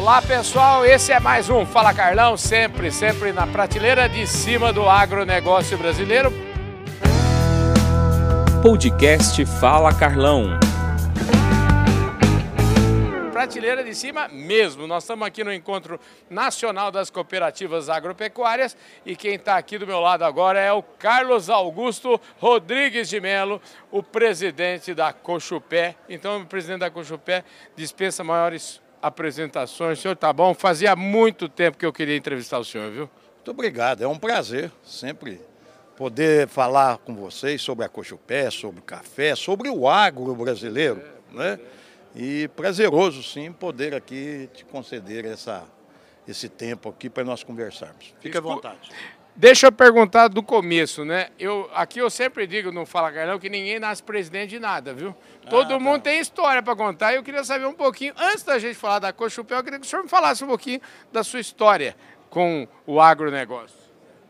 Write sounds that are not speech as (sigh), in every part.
Olá pessoal, esse é mais um Fala Carlão, sempre, sempre na prateleira de cima do agronegócio brasileiro. Podcast Fala Carlão. Prateleira de cima mesmo. Nós estamos aqui no Encontro Nacional das Cooperativas Agropecuárias e quem está aqui do meu lado agora é o Carlos Augusto Rodrigues de Melo, o presidente da Cochupé. Então, o presidente da Cochupé dispensa maiores apresentações. O senhor tá bom? Fazia muito tempo que eu queria entrevistar o senhor, viu? Muito obrigado, é um prazer sempre poder falar com vocês sobre a Cochupé, sobre o café, sobre o agro brasileiro, é, né? É. E prazeroso sim poder aqui te conceder essa, esse tempo aqui para nós conversarmos. Fique à vontade. Deixa eu perguntar do começo, né? Eu, aqui eu sempre digo no Fala Carlão que ninguém nasce presidente de nada, viu? Todo ah, tá. mundo tem história para contar e eu queria saber um pouquinho, antes da gente falar da Cochupé, eu queria que o senhor me falasse um pouquinho da sua história com o agronegócio.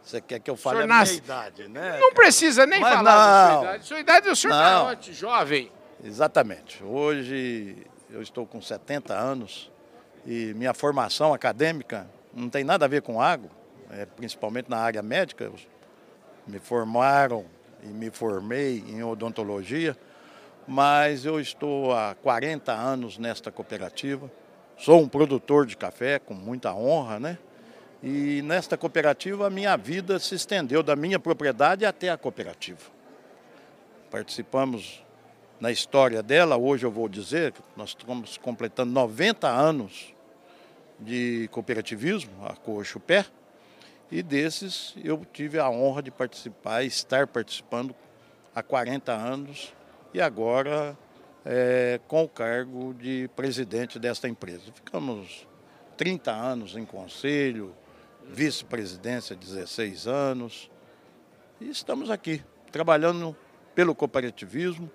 Você quer que eu fale a nasce... minha idade, né? Não precisa nem Mas falar não. da sua idade. Sua idade, o senhor está jovem. Exatamente. Hoje eu estou com 70 anos e minha formação acadêmica não tem nada a ver com agro é, principalmente na área médica. Me formaram e me formei em odontologia, mas eu estou há 40 anos nesta cooperativa. Sou um produtor de café com muita honra, né? E nesta cooperativa a minha vida se estendeu da minha propriedade até a cooperativa. Participamos na história dela, hoje eu vou dizer, nós estamos completando 90 anos de cooperativismo, a Cochupé, e desses eu tive a honra de participar, estar participando há 40 anos e agora é, com o cargo de presidente desta empresa. Ficamos 30 anos em conselho, vice-presidência 16 anos e estamos aqui trabalhando pelo cooperativismo,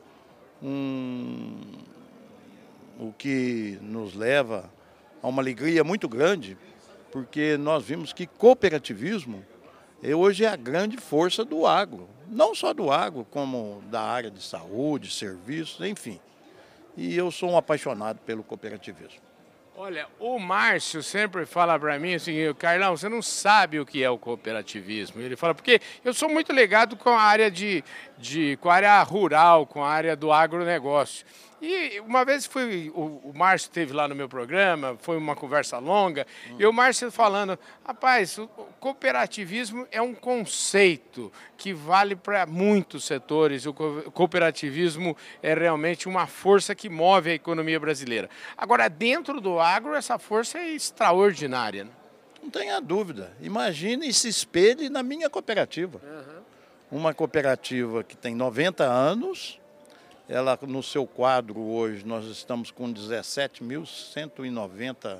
um, o que nos leva a uma alegria muito grande, porque nós vimos que cooperativismo é, hoje é a grande força do agro. Não só do agro, como da área de saúde, serviços, enfim. E eu sou um apaixonado pelo cooperativismo. Olha, o Márcio sempre fala para mim assim, Carlão, você não sabe o que é o cooperativismo. Ele fala, porque eu sou muito ligado com a área de, de com a área rural, com a área do agronegócio. E uma vez fui, o, o Márcio esteve lá no meu programa, foi uma conversa longa, hum. e o Márcio falando, rapaz, o cooperativismo é um conceito que vale para muitos setores. O cooperativismo é realmente uma força que move a economia brasileira. Agora, dentro do agro, essa força é extraordinária. Né? Não tenha dúvida. Imagine e se espelhe na minha cooperativa. Uhum. Uma cooperativa que tem 90 anos ela, no seu quadro hoje, nós estamos com 17.190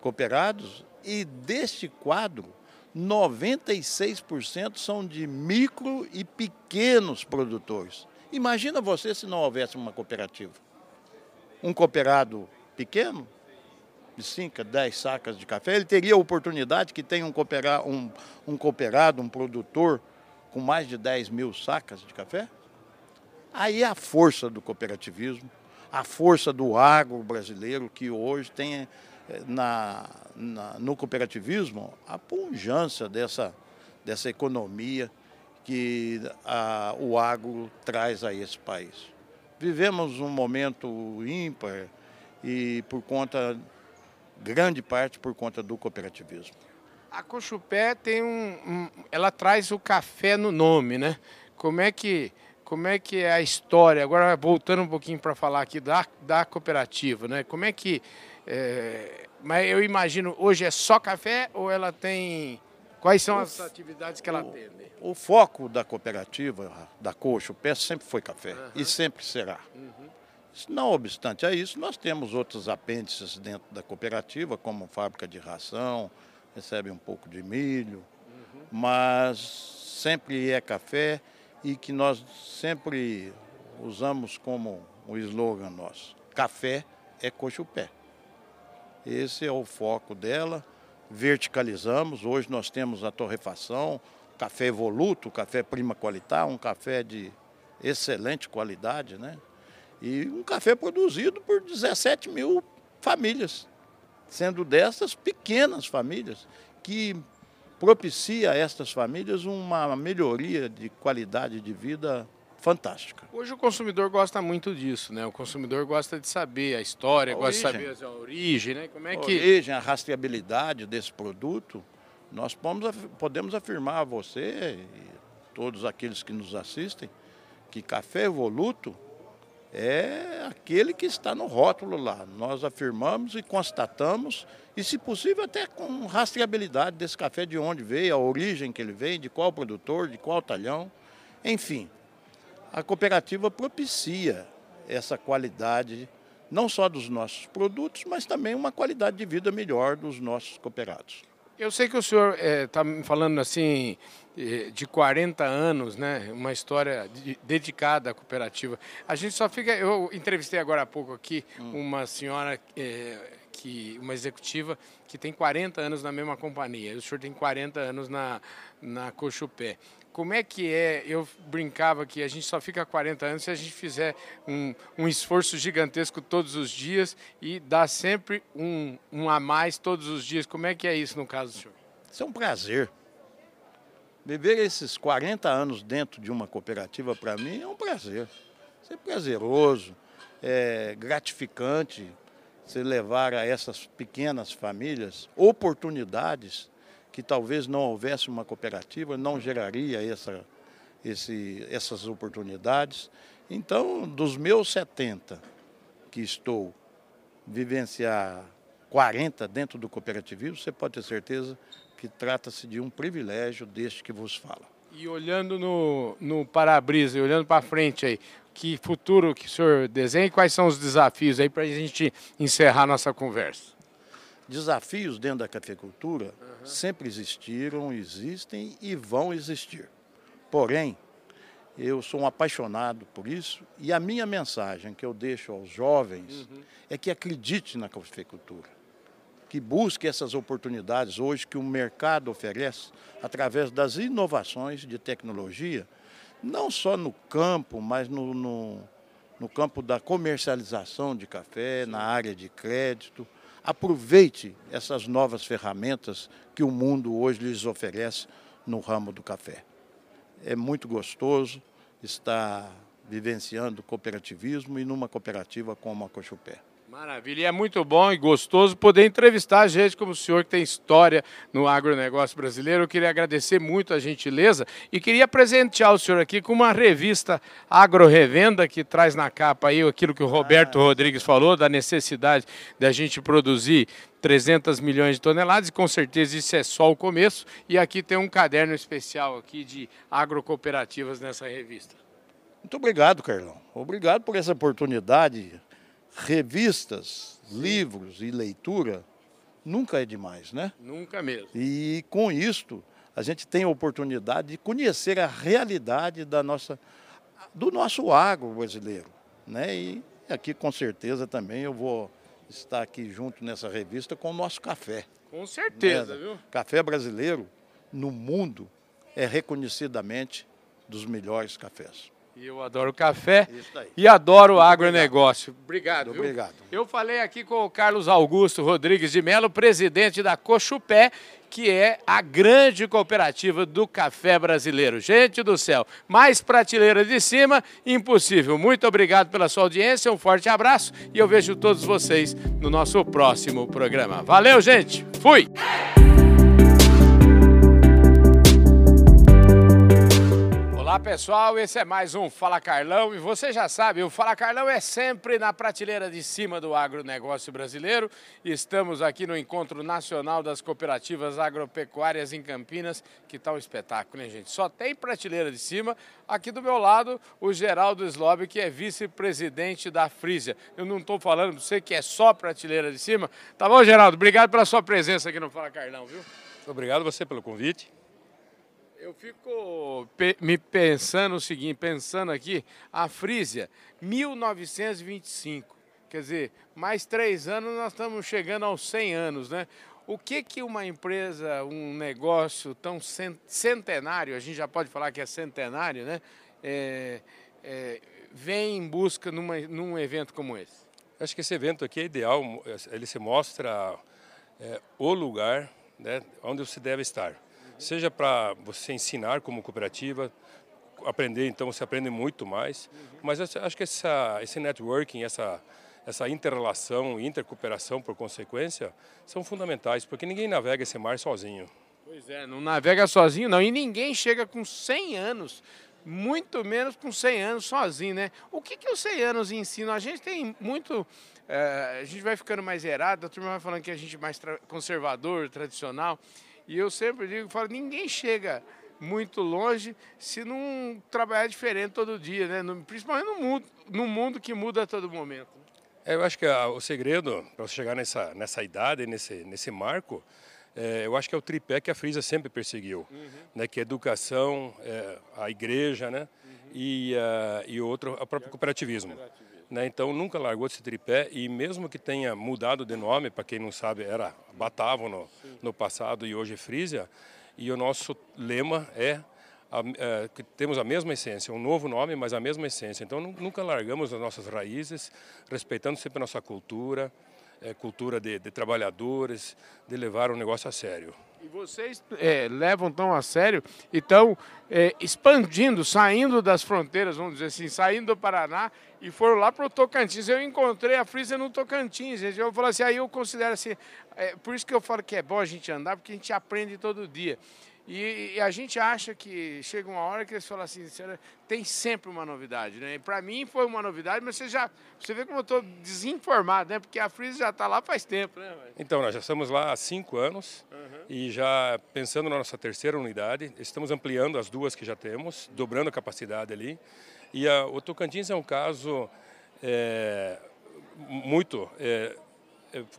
cooperados e deste quadro, 96% são de micro e pequenos produtores. Imagina você se não houvesse uma cooperativa. Um cooperado pequeno, de 5 a 10 sacas de café, ele teria a oportunidade que tem um cooperado, um, um cooperado, um produtor com mais de 10 mil sacas de café? Aí a força do cooperativismo, a força do agro brasileiro, que hoje tem eh, na, na, no cooperativismo a punjância dessa, dessa economia que a, o agro traz a esse país. Vivemos um momento ímpar e por conta, grande parte por conta do cooperativismo. A Cochupé tem um, um, ela traz o café no nome, né? Como é que como é que é a história, agora voltando um pouquinho para falar aqui da, da cooperativa, né? Como é que. É, mas eu imagino, hoje é só café ou ela tem. Quais são as atividades que ela o, tem? O foco da cooperativa, da Coxa, o pé sempre foi café uhum. e sempre será. Uhum. Não obstante a isso, nós temos outros apêndices dentro da cooperativa, como fábrica de ração, recebe um pouco de milho, uhum. mas sempre é café e que nós sempre usamos como o slogan nosso: café é coxa-pé. Esse é o foco dela. Verticalizamos. Hoje nós temos a torrefação, café evoluto, café prima qualidade, um café de excelente qualidade, né? E um café produzido por 17 mil famílias. sendo dessas pequenas famílias que propicia a estas famílias uma melhoria de qualidade de vida fantástica. Hoje o consumidor gosta muito disso, né? O consumidor gosta de saber a história, a gosta origem. de saber a origem, né? Como é a que... origem, a rastreabilidade desse produto. Nós podemos afirmar a você e todos aqueles que nos assistem que café evoluto é aquele que está no rótulo lá. Nós afirmamos e constatamos, e se possível até com rastreabilidade desse café, de onde veio, a origem que ele vem, de qual produtor, de qual talhão, enfim a cooperativa propicia essa qualidade, não só dos nossos produtos, mas também uma qualidade de vida melhor dos nossos cooperados. Eu sei que o senhor está eh, me falando assim eh, de 40 anos, né? Uma história de, dedicada à cooperativa. A gente só fica. Eu entrevistei agora há pouco aqui hum. uma senhora eh, que uma executiva que tem 40 anos na mesma companhia. O senhor tem 40 anos na na Cochupé como é que é? Eu brincava que a gente só fica 40 anos se a gente fizer um, um esforço gigantesco todos os dias e dá sempre um, um a mais todos os dias. Como é que é isso no caso do senhor? Isso é um prazer. Viver esses 40 anos dentro de uma cooperativa, para mim, é um prazer. Isso é prazeroso, é gratificante você levar a essas pequenas famílias oportunidades que talvez não houvesse uma cooperativa, não geraria essa, esse, essas oportunidades. Então, dos meus 70 que estou vivenciar 40 dentro do cooperativismo, você pode ter certeza que trata-se de um privilégio deste que vos fala. E olhando no, no para-brisa, olhando para frente aí, que futuro que o senhor desenha e quais são os desafios aí para a gente encerrar nossa conversa? Desafios dentro da cafeicultura uhum. sempre existiram, existem e vão existir. Porém, eu sou um apaixonado por isso e a minha mensagem que eu deixo aos jovens uhum. é que acredite na cafeicultura, que busque essas oportunidades hoje que o mercado oferece através das inovações de tecnologia, não só no campo, mas no, no, no campo da comercialização de café, na área de crédito Aproveite essas novas ferramentas que o mundo hoje lhes oferece no ramo do café. É muito gostoso estar vivenciando cooperativismo e numa cooperativa como a Cochupé. Maravilha, e é muito bom e gostoso poder entrevistar gente como o senhor que tem história no agronegócio brasileiro. Eu queria agradecer muito a gentileza e queria presentear o senhor aqui com uma revista Agro Revenda que traz na capa aí aquilo que o Roberto ah. Rodrigues falou, da necessidade da gente produzir 300 milhões de toneladas e com certeza isso é só o começo. E aqui tem um caderno especial aqui de agrocooperativas nessa revista. Muito obrigado, Carlão. Obrigado por essa oportunidade revistas, livros e leitura nunca é demais, né? Nunca mesmo. E com isto, a gente tem a oportunidade de conhecer a realidade da nossa, do nosso agro brasileiro, né? E aqui com certeza também eu vou estar aqui junto nessa revista com o nosso café. Com certeza, né? viu? Café brasileiro no mundo é reconhecidamente dos melhores cafés. E eu adoro café e adoro Muito agronegócio. Obrigado. Obrigado, obrigado. Eu falei aqui com o Carlos Augusto Rodrigues de Melo, presidente da Cochupé, que é a grande cooperativa do café brasileiro. Gente do céu, mais prateleira de cima, impossível. Muito obrigado pela sua audiência, um forte abraço e eu vejo todos vocês no nosso próximo programa. Valeu, gente. Fui. Olá pessoal, esse é mais um Fala Carlão e você já sabe, o Fala Carlão é sempre na prateleira de cima do agronegócio brasileiro. Estamos aqui no Encontro Nacional das Cooperativas Agropecuárias em Campinas, que tá um espetáculo, hein gente? Só tem prateleira de cima. Aqui do meu lado, o Geraldo Slob, que é vice-presidente da Frisia. Eu não estou falando para você que é só prateleira de cima. Tá bom, Geraldo? Obrigado pela sua presença aqui no Fala Carlão, viu? Obrigado você pelo convite. Eu fico me pensando o seguinte, pensando aqui, a Frísia, 1925, quer dizer, mais três anos nós estamos chegando aos 100 anos, né? O que que uma empresa, um negócio tão centenário, a gente já pode falar que é centenário, né? É, é, vem em busca numa, num evento como esse? Acho que esse evento aqui é ideal, ele se mostra é o lugar né, onde você deve estar. Seja para você ensinar como cooperativa, aprender, então você aprende muito mais. Mas acho que essa, esse networking, essa, essa interrelação, intercooperação por consequência, são fundamentais, porque ninguém navega esse mar sozinho. Pois é, não navega sozinho não, e ninguém chega com 100 anos, muito menos com 100 anos sozinho, né? O que, que os 100 anos ensinam? A gente tem muito, é, a gente vai ficando mais errado, a turma vai falando que a gente é mais tra conservador, tradicional, e eu sempre digo, falo, ninguém chega muito longe se não trabalhar diferente todo dia, né? No, principalmente no mundo, no mundo que muda a todo momento. É, eu acho que a, o segredo para você chegar nessa, nessa idade, nesse, nesse marco, é, eu acho que é o tripé que a Frisa sempre perseguiu, uhum. né? Que é educação, é, a igreja, né? Uhum. E, uh, e outro, o próprio cooperativismo. Né? Então nunca largou esse tripé e mesmo que tenha mudado de nome, para quem não sabe, era Batavo no, no passado e hoje é Frisia, e o nosso lema é, a, é, que temos a mesma essência, um novo nome, mas a mesma essência. Então nunca largamos as nossas raízes, respeitando sempre a nossa cultura, é, cultura de, de, trabalhadores, de levar o negócio a sério. E vocês é, levam tão a sério e estão é, expandindo, saindo das fronteiras, vamos dizer assim, saindo do Paraná e foram lá para o Tocantins. Eu encontrei a Frisa no Tocantins. Eu falo assim, aí eu considero assim, é, por isso que eu falo que é bom a gente andar, porque a gente aprende todo dia. E, e, a gente acha que chega uma hora que eles falam assim, tem sempre uma novidade, né? Para mim foi uma novidade, mas você já, você vê como eu estou desinformado, né? Porque a Freeze já está lá faz tempo, né? Então nós já estamos lá há cinco anos uhum. e já pensando na nossa terceira unidade, estamos ampliando as duas que já temos, dobrando a capacidade ali. E a, o Tocantins é um caso é, muito é,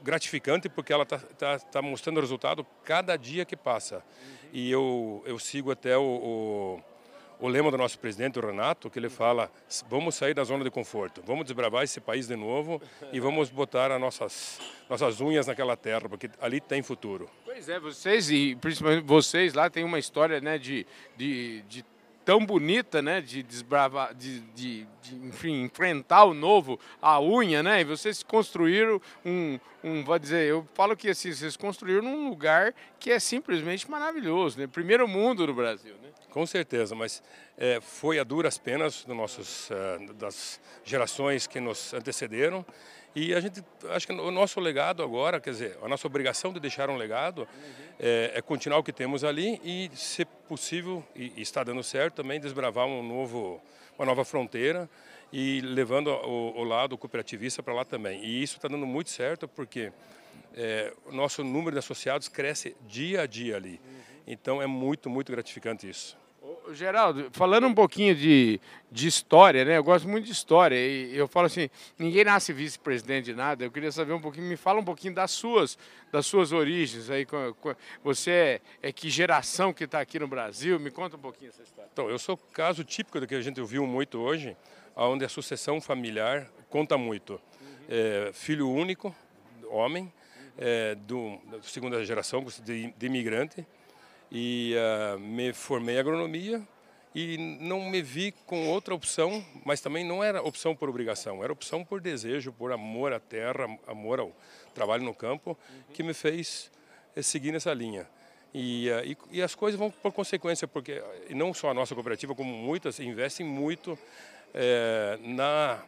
gratificante porque ela está tá, tá mostrando resultado cada dia que passa. Uhum e eu, eu sigo até o, o, o, lema do nosso presidente, o Renato, que ele fala: vamos sair da zona de conforto, vamos desbravar esse país de novo e vamos botar as nossas, nossas unhas naquela terra, porque ali tem futuro. Pois é, vocês e principalmente vocês lá tem uma história né, de, de, de tão bonita, né, de desbravar, de, de, de, enfim, enfrentar o novo, a unha, né, e vocês construíram um, um, vou dizer, eu falo que assim, vocês construíram num lugar que é simplesmente maravilhoso, né, primeiro mundo no Brasil, né? Com certeza, mas é, foi a duras penas dos nossos, uh, das gerações que nos antecederam e a gente, acho que o nosso legado agora, quer dizer, a nossa obrigação de deixar um legado uhum. é, é, continuar o que temos ali e, se possível, e, e, está dando certo também, desbravar um novo, uma nova fronteira e levando o, o lado cooperativista para lá também. E isso está dando muito certo porque é, o nosso número de associados cresce dia a dia ali. Uhum. Então é muito, muito gratificante isso. Geraldo, falando um pouquinho de, de história, né? Eu gosto muito de história e eu falo assim, ninguém nasce vice-presidente de nada. Eu queria saber um pouquinho, me fala um pouquinho das suas, das suas origens aí. Você é, é que geração que está aqui no Brasil? Me conta um pouquinho essa história. Então, eu sou caso típico do que a gente ouviu muito hoje, onde a sucessão familiar conta muito. Uhum. É, filho único, homem, é, do, da segunda geração de, de imigrante e uh, me formei em agronomia e não me vi com outra opção, mas também não era opção por obrigação, era opção por desejo, por amor à terra, amor ao trabalho no campo, que me fez eh, seguir nessa linha. E, uh, e, e, as coisas vão por consequência, porque não só a nossa cooperativa, como muitas, investem muito é, na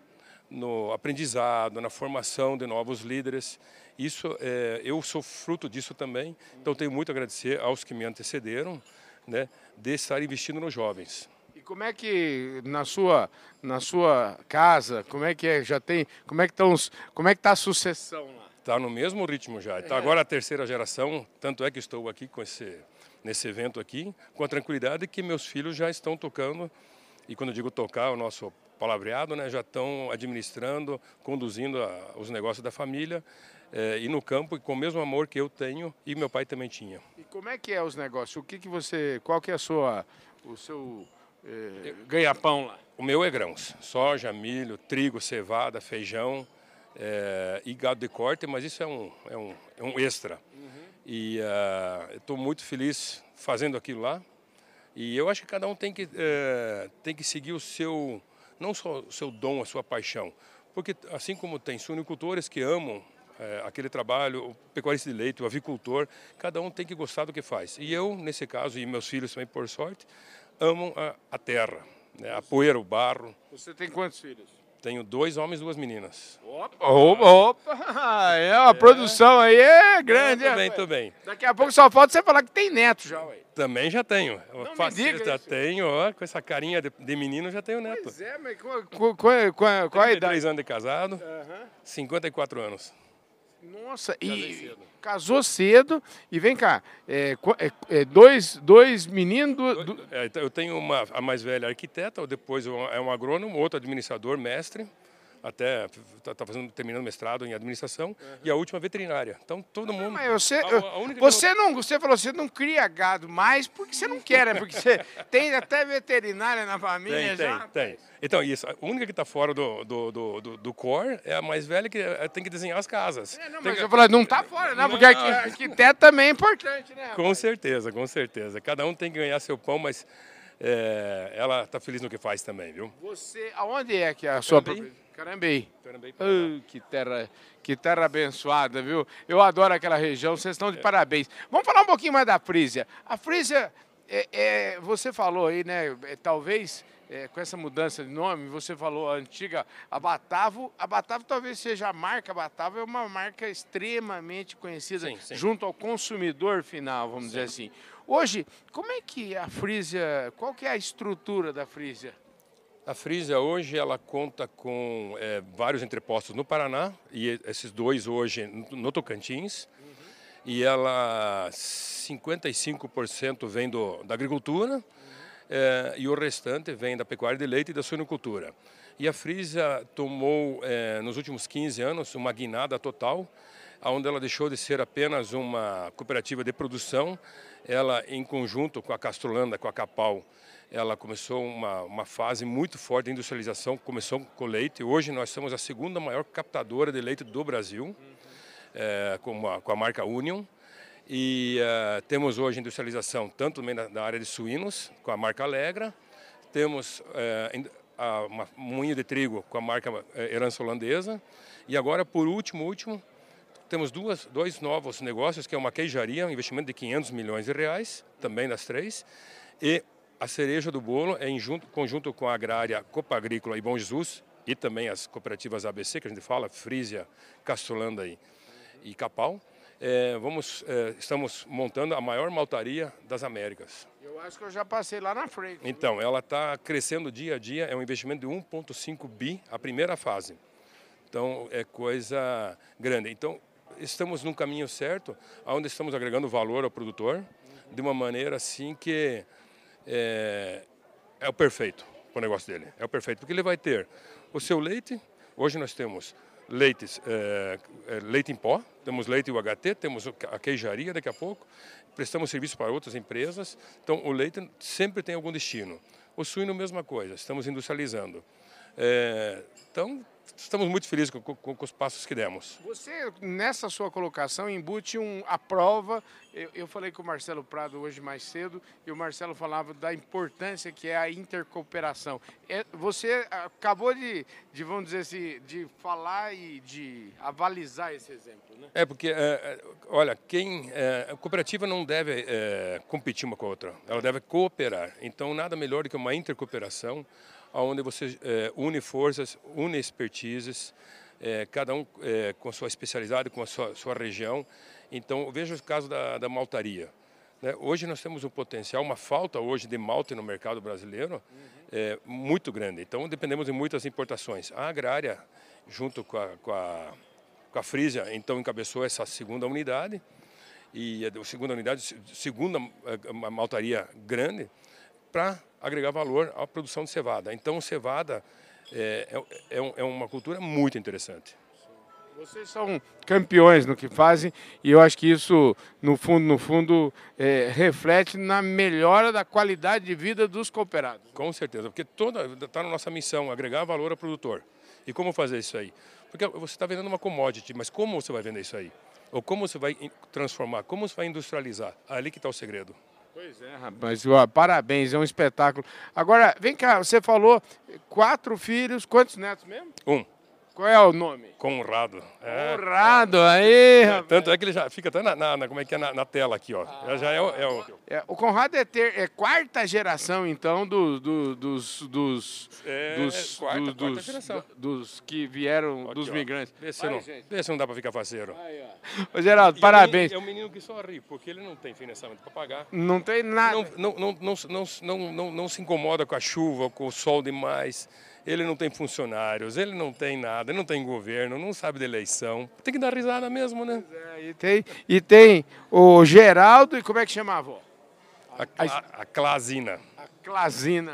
no aprendizado, na formação de novos líderes. Isso, é, eu sou fruto disso também, então tenho muito a agradecer aos que me antecederam, né, de estar investindo nos jovens. E como é que na sua na sua casa, como é que é, já tem, como é que estão, como é que está a sucessão lá? Está no mesmo ritmo já. Está é. agora a terceira geração, tanto é que estou aqui com esse nesse evento aqui, com a tranquilidade que meus filhos já estão tocando e quando eu digo tocar, o nosso palavreado, né, já estão administrando, conduzindo a, os negócios da família é, e no campo com o mesmo amor que eu tenho e meu pai também tinha. E como é que é os negócios? O que que você, qual que é a sua, o seu é, ganha-pão lá? O meu é grãos, soja, milho, trigo, cevada, feijão é, e gado de corte, mas isso é um, é um, é um extra. Uhum. E uh, estou muito feliz fazendo aquilo lá. E eu acho que cada um tem que, tem que seguir o seu, não só o seu dom, a sua paixão. Porque assim como tem suinicultores que amam É, aquele trabalho, o pecuarista de leite, o avicultor, cada um tem que gostar do que faz. E eu, nesse caso, e meus filhos também, por sorte, amam a, a terra, né? a poeira, o barro. Você tem quantos filhos? Tenho dois homens e duas meninas. Opa, opa, (laughs) é uma é. produção aí é grande. Tudo bem, tudo bem. Daqui a pouco só falta você falar que tem neto já, ué. Também já tenho. Não diga já tenho, ó, com essa carinha de, de, menino já tenho neto. Pois é, mas qual, qual, qual, qual, a idade? 3 anos de casado, uhum. 54 anos. Nossa, e cedo. casou cedo. E vem cá, é, é, é dois, dois meninos. Do, do... É, então, eu tenho uma, a mais velha arquiteta, depois é um agrônomo, outro administrador, mestre até está tá fazendo terminando mestrado em administração uhum. e a última veterinária. Então todo mundo. Mas você, a, a você não, você falou, você não cria gado mais porque você não quer, né? Porque você (laughs) tem até veterinária na família tem, já. Tem, tem. Então isso, a única que está fora do, do, do, do, do core é a mais velha que eh, tem que desenhar as casas. É, não, tem mas que... eu falei, não está fora, não, porque arquiteto também é importante, né? Com certeza, com certeza. Cada um tem que ganhar seu pão, mas é, ela está feliz no que faz também, viu? Você, aonde é que é a sua propriedade? Carambei. Carambei oh, que terra, que terra abençoada, viu? Eu adoro aquela região, vocês estão de é. parabéns. Vamos falar um pouquinho mais da Frísia. A Frísia, é, é, você falou aí, né? É, talvez é, com essa mudança de nome, você falou a antiga a Batavo. A Batavo talvez seja a marca Batavo, é uma marca extremamente conhecida sim, sim. junto ao consumidor final, vamos sim. dizer assim. Hoje, como é que a Frísia, qual que é a estrutura da Frísia? A Frisia hoje ela conta com é, vários entrepostos no Paraná e esses dois hoje no Tocantins. Uhum. E ela 55% vem do, da agricultura uhum. é, e o restante vem da pecuária de leite e da suinocultura. E a Frisia tomou é, nos últimos 15 anos uma guinada total, onde ela deixou de ser apenas uma cooperativa de produção, ela em conjunto com a Castrolanda, com a Capal, ela começou uma, uma fase muito forte de industrialização, começou com leite. Hoje nós somos a segunda maior captadora de leite do Brasil, é, com, a, com a marca Union. E uh, temos hoje industrialização tanto na, na, área de suínos, com a marca Alegra. Temos uh, a, uma moinho de trigo com a marca Herança Holandesa. E agora, por último, último, temos duas, dois novos negócios, que é uma queijaria, um investimento de 500 milhões de reais, também das três, e a cereja do bolo é em junto, conjunto com a agrária Copa Agrícola e Bom Jesus e também as cooperativas ABC, que a gente fala, Frisia, Castolanda e, e Capal. É, vamos, é, estamos montando a maior maltaria das Américas. Eu acho que eu já passei lá na frente. Então, ela está crescendo dia a dia, é um investimento de 1,5 bi, a primeira fase. Então, é coisa grande. Então, estamos num caminho certo, onde estamos agregando valor ao produtor, de uma maneira assim que é, é o perfeito para o negócio dele. É o perfeito, porque ele vai ter o seu leite. Hoje nós temos leites, é, é leite em pó, temos leite UHT, temos a queijaria daqui a pouco, prestamos serviço para outras empresas. Então o leite sempre tem algum destino. O suíno, mesma coisa, estamos industrializando. É, então estamos muito felizes com, com, com, os passos que demos. Você, nessa sua colocação, embute um, a prova. Eu, eu, falei com o Marcelo Prado hoje mais cedo e o Marcelo falava da importância que é a intercooperação. É, você acabou de, de, vamos dizer assim, de falar e de avalizar esse exemplo, né? É, porque, é, é olha, quem. É, a cooperativa não deve é, competir uma com a outra, ela deve cooperar. Então, nada melhor do que uma intercooperação onde você é, une forças, une expertises, é, cada um é, com a sua especialidade, com a sua, sua região. Então, veja o caso da, da maltaria. Né? Hoje nós temos um potencial, uma falta hoje de malte no mercado brasileiro uhum. muito grande. Então, dependemos de muitas importações. A agrária, junto com a, com a, com a Frisia, então encabeçou essa segunda unidade, e a segunda unidade, segunda maltaria grande, para agregar valor à produção de cevada. Então, cevada é, é, é, é uma cultura muito interessante. Vocês são campeões no que fazem e eu acho que isso, no fundo, no fundo, é, reflete na melhora da qualidade de vida dos cooperados. Com certeza, porque toda está na nossa missão agregar valor ao produtor. E como fazer isso aí? Porque você está vendendo uma commodity, mas como você vai vender isso aí? Ou como você vai transformar? Como você vai industrializar? Ali que está o segredo. Pois é, rapaz. Parabéns, é um espetáculo. Agora, vem cá, você falou quatro filhos, quantos netos mesmo? Um. Qual é o nome? Conrado. É. Conrado, aí, É, tanto é que ele já fica até na, na- na- como é que é, na, na tela aqui, ó. Já- já é, o- é o... É, o Conrado é, ter, é quarta geração, então, do, do- dos, dos, É, dos, quarta- dos, quarta dos- geração. dos que vieram, Aqui, dos ó. migrantes. Vê se, Vai, não, vê se não dá pra ficar faceiro. Ô, Geraldo, E parabéns. É um menino que só ri, porque ele não tem financiamento para pagar. Não tem nada. Não, não, não, não, não, não, não, não se incomoda com a chuva, com o sol demais. Ele não tem funcionários, ele não tem nada, ele não tem governo, não sabe da eleição. Tem que dar risada mesmo, né? É, e, tem, e tem o Geraldo e como é que chama a avó? A, Cla- a Clasina. A Clasina.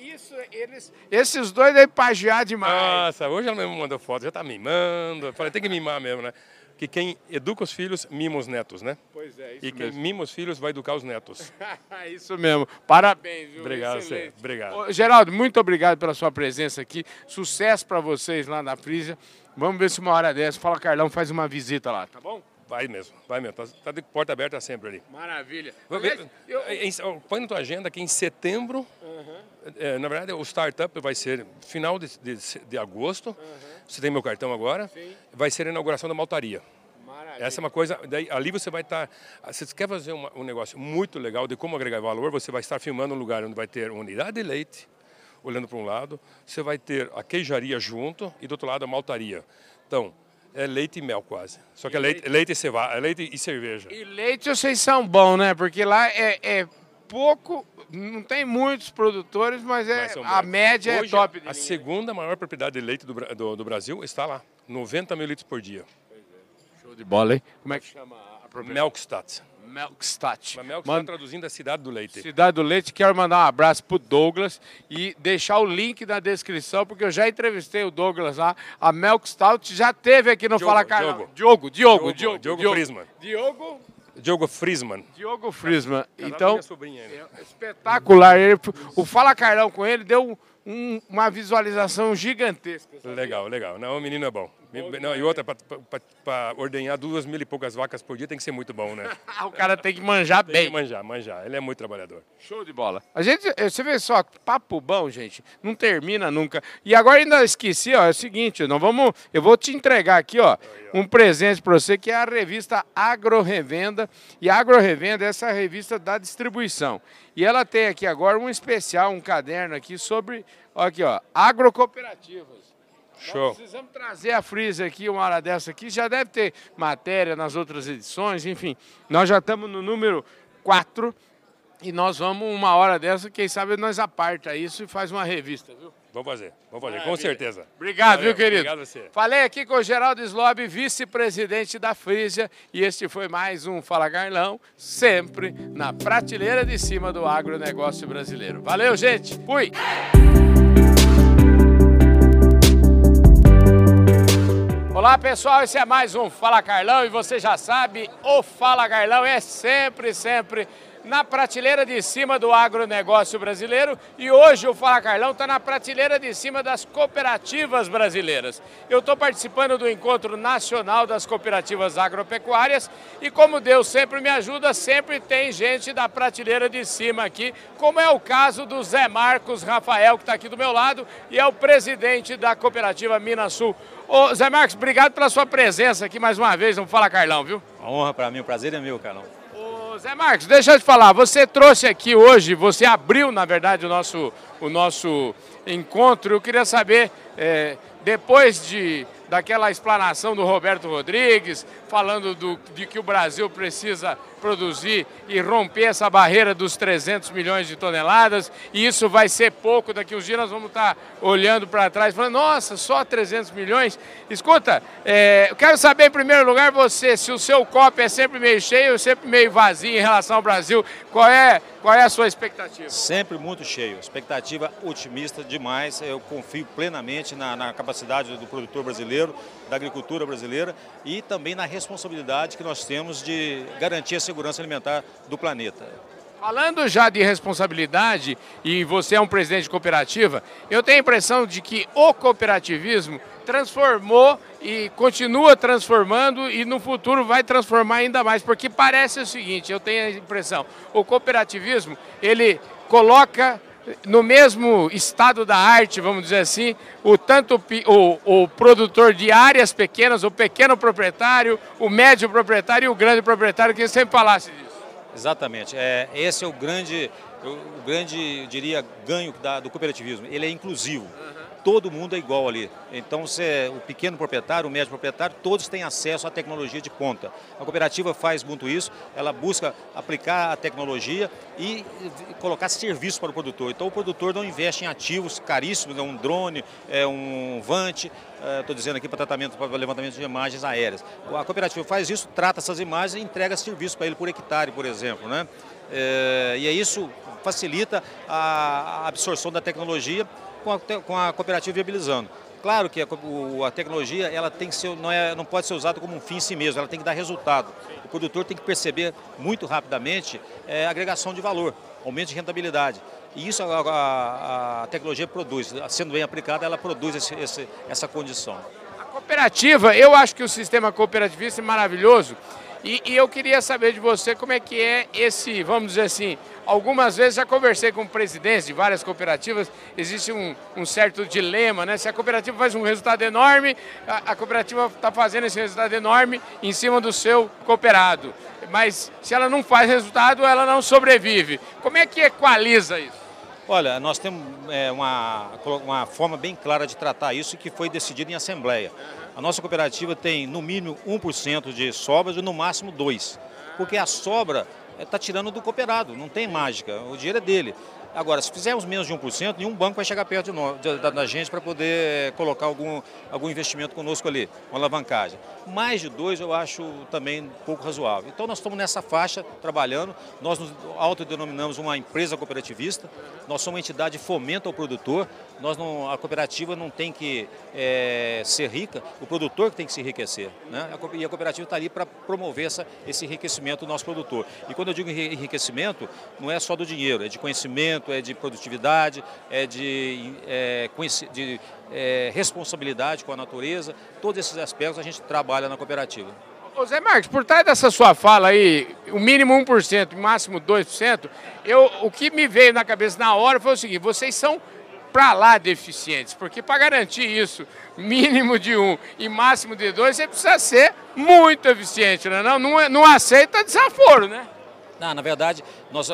Isso, eles, esses dois aí pagiar demais. Nossa, hoje ela mesmo mandou foto, já tá mimando. Eu falei, tem que mimar mesmo, né? Que quem educa os filhos, mima os netos, né? Pois é, isso E quem mesmo. mima os filhos vai educar os netos. (laughs) Isso mesmo. Parabéns, viu? Obrigado, Excelente. Zé. Obrigado. Ô, Geraldo, muito obrigado pela sua presença aqui. Sucesso para vocês lá na Frisia. Vamos ver se uma hora dessa, fala Carlão, faz uma visita lá, tá bom? Vai mesmo, vai mesmo. Tá, tá de porta aberta sempre ali. Maravilha. Aliás, eu- em- em- Põe na tua agenda que em setembro, é, na verdade, o startup vai ser final de, de, de agosto. Você tem meu cartão agora. Vai ser a inauguração da maltaria. Maravilha. Essa é uma coisa. Daí, ali você vai estar. Se você quer fazer uma- um negócio muito legal de como agregar valor, você vai estar filmando um lugar onde vai ter unidade de leite, olhando para um lado. Você vai ter a queijaria junto e do outro lado a maltaria. Então, é leite e mel quase. Só que é leite, leite, e, ceva, é leite e cerveja. E leite vocês são bons, né? Porque lá é, é pouco, não tem muitos produtores, mas, é, Mas a média Hoje, é top. de A linha. segunda maior propriedade de leite do, do, do Brasil está lá. 90 mil litros por dia. Show de bola, hein? Como é que chama a propriedade? Melkstat. Melkstat. Mas Melkstat Manda- traduzindo é cidade do leite. Cidade do Leite, quero mandar um abraço pro Douglas e deixar o link na descrição, porque eu já entrevistei o Douglas lá. A Melk Stout já teve aqui no Diogo, Fala Carlão. Diogo. Diogo, Diogo, Diogo, Diogo. Diogo Friesman. Diogo, Diogo Friesman. Diogo com Então, sobrinha ainda. é espetacular. Ele- o Fala Carlão com ele deu um- uma visualização gigantesca. sabe? Legal, legal. Não, o menino é bom. Não, e outra, para ordenhar duas mil e poucas vacas por dia tem que ser muito bom, né? (laughs) O cara tem que manjar Tem que bem. manjar, manjar. Ele é muito trabalhador. Show de bola. A gente, eh, você vê só, papo bom, gente, não termina nunca. E agora ainda esqueci, ó, é o seguinte, nós vamos, eu vou te entregar aqui, ó, um presente para você que é a revista Agro Revenda. E a Agro Revenda é essa revista da distribuição. E ela tem aqui agora um especial, um caderno aqui sobre, ó, aqui, ó, agrocooperativas. Nós Show. precisamos trazer a Freezer aqui, uma hora dessa aqui. Já deve ter matéria nas outras edições, enfim. Nós já estamos no número 4 e nós vamos, uma hora dessa, quem sabe nós aparta isso e faz uma revista, viu? Vamos fazer, vamos fazer, com Maravilha. certeza. Obrigado, Valeu, viu, querido? Obrigado a você. Falei aqui com o Geraldo Slob, vice-presidente da Frisia, e este foi mais um Fala Carlão, sempre na prateleira de cima do agronegócio brasileiro. Valeu, gente! Fui! Olá pessoal, esse é mais um Fala Carlão e você já sabe, o Fala Carlão é sempre, sempre na prateleira de cima do agronegócio brasileiro e hoje o Fala Carlão está na prateleira de cima das cooperativas brasileiras. Eu estou participando do Encontro Nacional das Cooperativas Agropecuárias e como Deus sempre me ajuda, sempre tem gente da prateleira de cima aqui, como é o caso do Zé Marcos Rafael, que está aqui do meu lado e é o presidente da cooperativa Minas Sul. Ô, Zé Marcos, obrigado pela sua presença aqui mais uma vez no Fala Carlão, viu? Uma honra para mim, o prazer é meu, Carlão. Ô, Zé Marcos, deixa eu te falar, você trouxe aqui hoje, você abriu, na verdade, o nosso, o nosso encontro. Eu queria saber, é, depois de, daquela explanação do Roberto Rodrigues, falando do, de que o Brasil precisa produzir e romper essa barreira dos 300 milhões de toneladas, e isso vai ser pouco, daqui uns dias nós vamos estar olhando para trás, falando, nossa, só 300 milhões? Escuta, é, eu quero saber em primeiro lugar você, se o seu copo é sempre meio cheio ou sempre meio vazio em relação ao Brasil, qual é, qual é a sua expectativa? Sempre muito cheio, expectativa otimista demais. Eu confio plenamente na, na capacidade do produtor brasileiro, da agricultura brasileira e também na responsabilidade que nós temos de garantir a segurança alimentar do planeta. Falando já de responsabilidade, e você é um presidente de cooperativa, eu tenho a impressão de que o cooperativismo transformou e continua transformando e no futuro vai transformar ainda mais, porque parece o seguinte, eu tenho a impressão, o cooperativismo, ele coloca no mesmo estado da arte, vamos dizer assim, o tanto o, o produtor de áreas pequenas, o pequeno proprietário, o médio proprietário e o grande proprietário, que sempre falasse disso. Exatamente. É, esse é o grande, o grande, diria, ganho da, do cooperativismo. Ele é inclusivo. Uhum todo mundo é igual ali. Então, você, o pequeno proprietário, o médio proprietário, todos têm acesso à tecnologia de ponta. A cooperativa faz muito isso, ela busca aplicar a tecnologia e colocar serviço para o produtor. Então, o produtor não investe em ativos caríssimos, é um drone, é um vante, estou é, dizendo aqui para tratamento, para levantamento de imagens aéreas. A cooperativa faz isso, trata essas imagens e entrega serviço para ele por hectare, por exemplo. Né? É, e é isso facilita a absorção da tecnologia com a, com a cooperativa viabilizando. Claro que a, a, tecnologia ela tem que ser, não, é, não pode ser usada como um fim em si mesmo, ela tem que dar resultado. O produtor tem que perceber muito rapidamente é, agregação de valor, aumento de rentabilidade. E isso a, a, a tecnologia produz, sendo bem aplicada, ela produz esse, esse, essa condição. A cooperativa, eu acho que o sistema cooperativista é maravilhoso e, e eu queria saber de você como é que é esse, vamos dizer assim, Algumas vezes já conversei com presidentes de várias cooperativas, existe um, um certo dilema, né? Se a cooperativa faz um resultado enorme, a, a cooperativa está fazendo esse resultado enorme em cima do seu cooperado. Mas se ela não faz resultado, ela não sobrevive. Como é que equaliza isso? Olha, nós temos é, uma, uma forma bem clara de tratar isso que foi decidido em assembleia. A nossa cooperativa tem no mínimo 1% de sobras e no máximo 2%. Porque a sobra está tirando do cooperado, não tem mágica, o dinheiro é dele. Agora, se fizermos menos de 1%, nenhum banco vai chegar perto de nós, da, da gente para poder colocar algum, algum investimento conosco ali, uma alavancagem. Mais de dois eu acho também pouco razoável. Então nós estamos nessa faixa trabalhando, nós nos autodenominamos uma empresa cooperativista, nós somos uma entidade de fomento ao produtor, nós não, a cooperativa não tem que é, ser rica, o produtor que tem que se enriquecer. Né? E a cooperativa está ali para promover essa, esse enriquecimento do nosso produtor. E quando eu digo enriquecimento, não é só do dinheiro, é de conhecimento, é de produtividade, é de, é, de é, responsabilidade com a natureza. Todos esses aspectos a gente trabalha na cooperativa. Ô Zé Marcos, por trás dessa sua fala aí, o mínimo 1%, o máximo 2%, eu, o que me veio na cabeça na hora foi o seguinte, vocês são para lá deficientes, porque para garantir isso, mínimo de um e máximo de dois, você precisa ser muito eficiente, né? não, não, não aceita desaforo, né? Não, na verdade, nós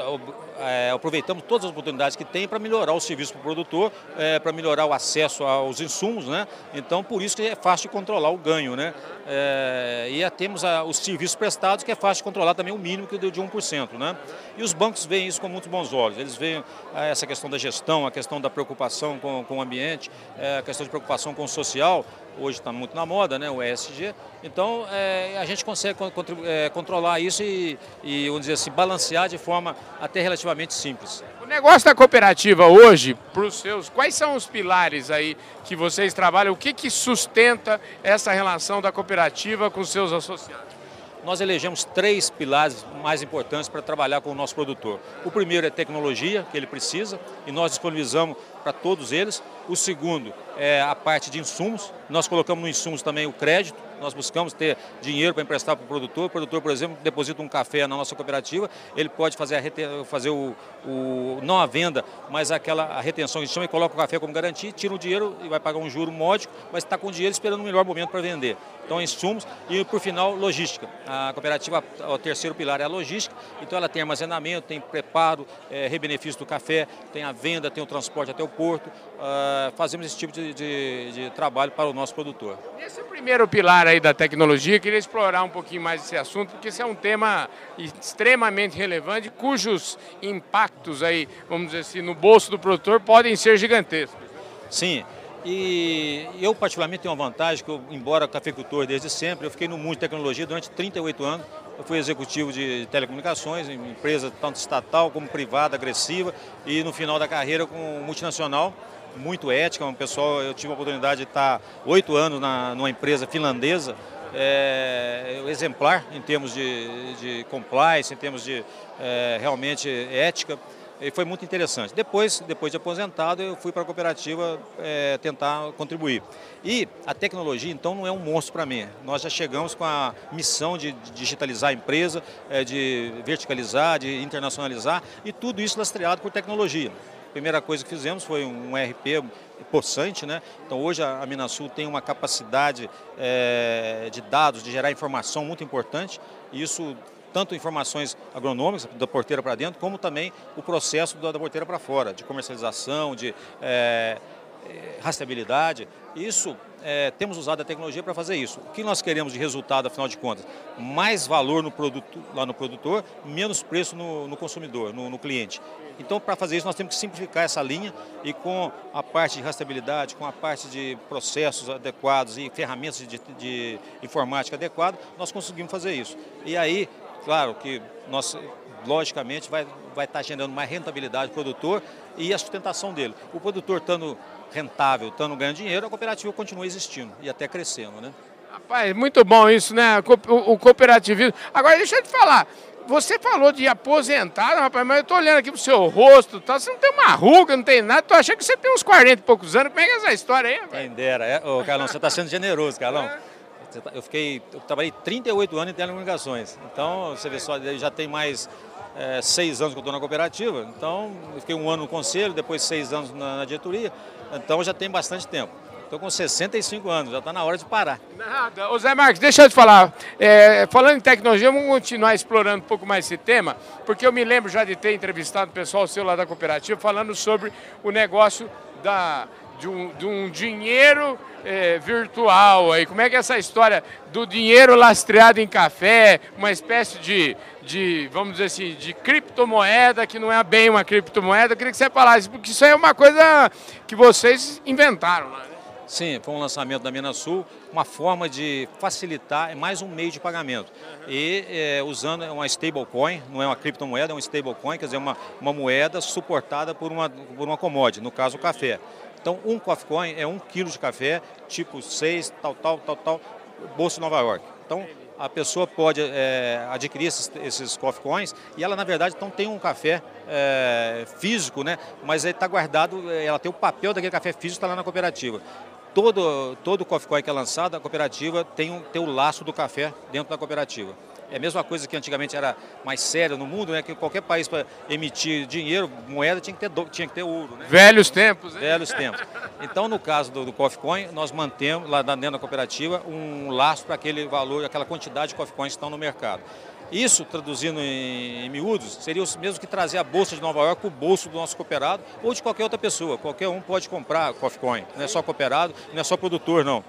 é, aproveitamos todas as oportunidades que tem para melhorar o serviço para o produtor, é, para melhorar o acesso aos insumos, né? Então, por isso que é fácil de controlar o ganho, né? É, e temos a, os serviços prestados, que é fácil de controlar também o mínimo que deu de 1%, né? E os bancos veem isso com muitos bons olhos. Eles veem é, essa questão da gestão, a questão da preocupação com, com o ambiente, é, a questão de preocupação com o social, hoje está muito na moda, né, o ESG. Então, é, a gente consegue é, controlar isso e, e, vamos dizer assim, balancear de forma até relativamente simples. O negócio da cooperativa hoje, para os seus, quais são os pilares aí que vocês trabalham? O que, que sustenta essa relação da cooperativa com os seus associados? nós elegemos três pilares mais importantes para trabalhar com o nosso produtor. O primeiro é tecnologia, que ele precisa, e nós disponibilizamos para todos eles. O segundo é a parte de insumos, nós colocamos no insumos também o crédito, nós buscamos ter dinheiro para emprestar para o produtor. O produtor, por exemplo, deposita um café na nossa cooperativa, ele pode fazer, a fazer o, o, não a venda, mas aquela a retenção que chama e coloca o café como garantia, tira o dinheiro e vai pagar um juro módico, mas está com o dinheiro esperando o melhor momento para vender. Então, insumos e, por final, logística. A cooperativa, o terceiro pilar é a logística, então ela tem armazenamento, tem preparo, é, rebenefício do café, tem a venda, tem o transporte até o porto. Uh, fazemos esse tipo de, de, de trabalho para o nosso produtor. Esse primeiro pilar aí da tecnologia, queria explorar um pouquinho mais esse assunto, porque esse é um tema extremamente relevante, cujos impactos aí, vamos dizer assim, no bolso do produtor podem ser gigantescos. Sim, e eu particularmente tenho uma vantagem que eu, embora cafeicultor desde sempre, eu fiquei no mundo de tecnologia durante 38 anos. Eu fui executivo de telecomunicações, em empresa tanto estatal como privada, agressiva, e no final da carreira com multinacional muito ética, um pessoal, eu tive a oportunidade de estar oito anos na, numa empresa finlandesa, é, exemplar em termos de, de compliance, em termos de é, realmente ética, e foi muito interessante. Depois, depois de aposentado, eu fui para a cooperativa é, tentar contribuir. E a tecnologia, então, não é um monstro para mim. Nós já chegamos com a missão de digitalizar a empresa, de verticalizar, de internacionalizar, e tudo isso lastreado por tecnologia. A primeira coisa que fizemos foi um RP possante, né? Então hoje a Minasul tem uma capacidade é, de dados, de gerar informação muito importante. E isso tanto informações agronômicas da porteira para dentro, como também o processo da, porteira para fora, de comercialização, de é, rastreabilidade. Isso é, temos usado a tecnologia para fazer isso. O que nós queremos de resultado, afinal de contas? Mais valor no produto, lá no produtor, menos preço no, no consumidor, no, no, cliente. Então, para fazer isso, nós temos que simplificar essa linha e com a parte de rastreabilidade, com a parte de processos adequados e ferramentas de, de informática adequadas, nós conseguimos fazer isso. E aí, claro que nós logicamente vai, vai estar gerando mais rentabilidade para o produtor e a sustentação dele. O produtor estando rentável, estando ganhando dinheiro, a cooperativa continua existindo e até crescendo, né? Rapaz, muito bom isso, né? O, o cooperativismo. Agora, deixa eu te falar. Você falou de aposentado, rapaz, mas eu tô olhando aqui pro seu rosto, tá? você não tem uma ruga, não tem nada, tô achando que você tem uns 40 e poucos anos. Como é que é essa história aí, rapaz? Quem dera. É, ô, Carlão, você está sendo generoso, Carlão. É. Tá, eu fiquei, eu trabalhei 38 anos em telecomunicações. Então, você vê só, já tem mais é, seis anos que eu estou na cooperativa. Então, eu fiquei um ano no conselho, depois seis anos na, na diretoria. Então, já tem bastante tempo. Estou com 65 anos, já está na hora de parar. Nada. Ô Zé Marques, deixa eu te falar. É, falando em tecnologia, vamos continuar explorando um pouco mais esse tema, porque eu me lembro já de ter entrevistado o pessoal seu lá da cooperativa falando sobre o negócio da, de, um, de um dinheiro é, virtual aí. Como é que é essa história do dinheiro lastreado em café, uma espécie de, de, vamos dizer assim, de criptomoeda que não é bem uma criptomoeda? Eu queria que você falasse, porque isso aí é uma coisa que vocês inventaram lá, né? Sim, foi um lançamento da Minasul, uma forma de facilitar, é mais um meio de pagamento. Uhum. E é, usando uma stablecoin, não é uma criptomoeda, é um stablecoin, quer dizer, uma, uma moeda suportada por uma, por uma commodity, no caso o café. Então, um coffee coin é um quilo de café, tipo 6, tal, tal, tal, tal, Bolsa Nova York. Então, a pessoa pode é, adquirir esses, esses coffee coins e ela, na verdade, então tem um café é, físico, né? mas ele está guardado, ela tem o papel daquele café físico está lá na cooperativa. Todo, todo coffee coin que é lançado, a cooperativa tem, um, tem o laço do café dentro da cooperativa. É a mesma coisa que antigamente era mais séria no mundo, né? Que qualquer país para emitir dinheiro, moeda, tinha que ter, tinha que ter ouro. Né? Velhos tempos, hein? Velhos tempos. Então, no caso do, do Coffee Coin, nós mantemos lá dentro da cooperativa um laço para aquele valor, aquela quantidade de Coffee Coins que estão no mercado. Isso, traduzindo em, em miúdos, seria o mesmo que trazer a Bolsa de Nova York para o bolso do nosso cooperado ou de qualquer outra pessoa. Qualquer um pode comprar Coffee Coin. Não é só cooperado, não é só produtor, não.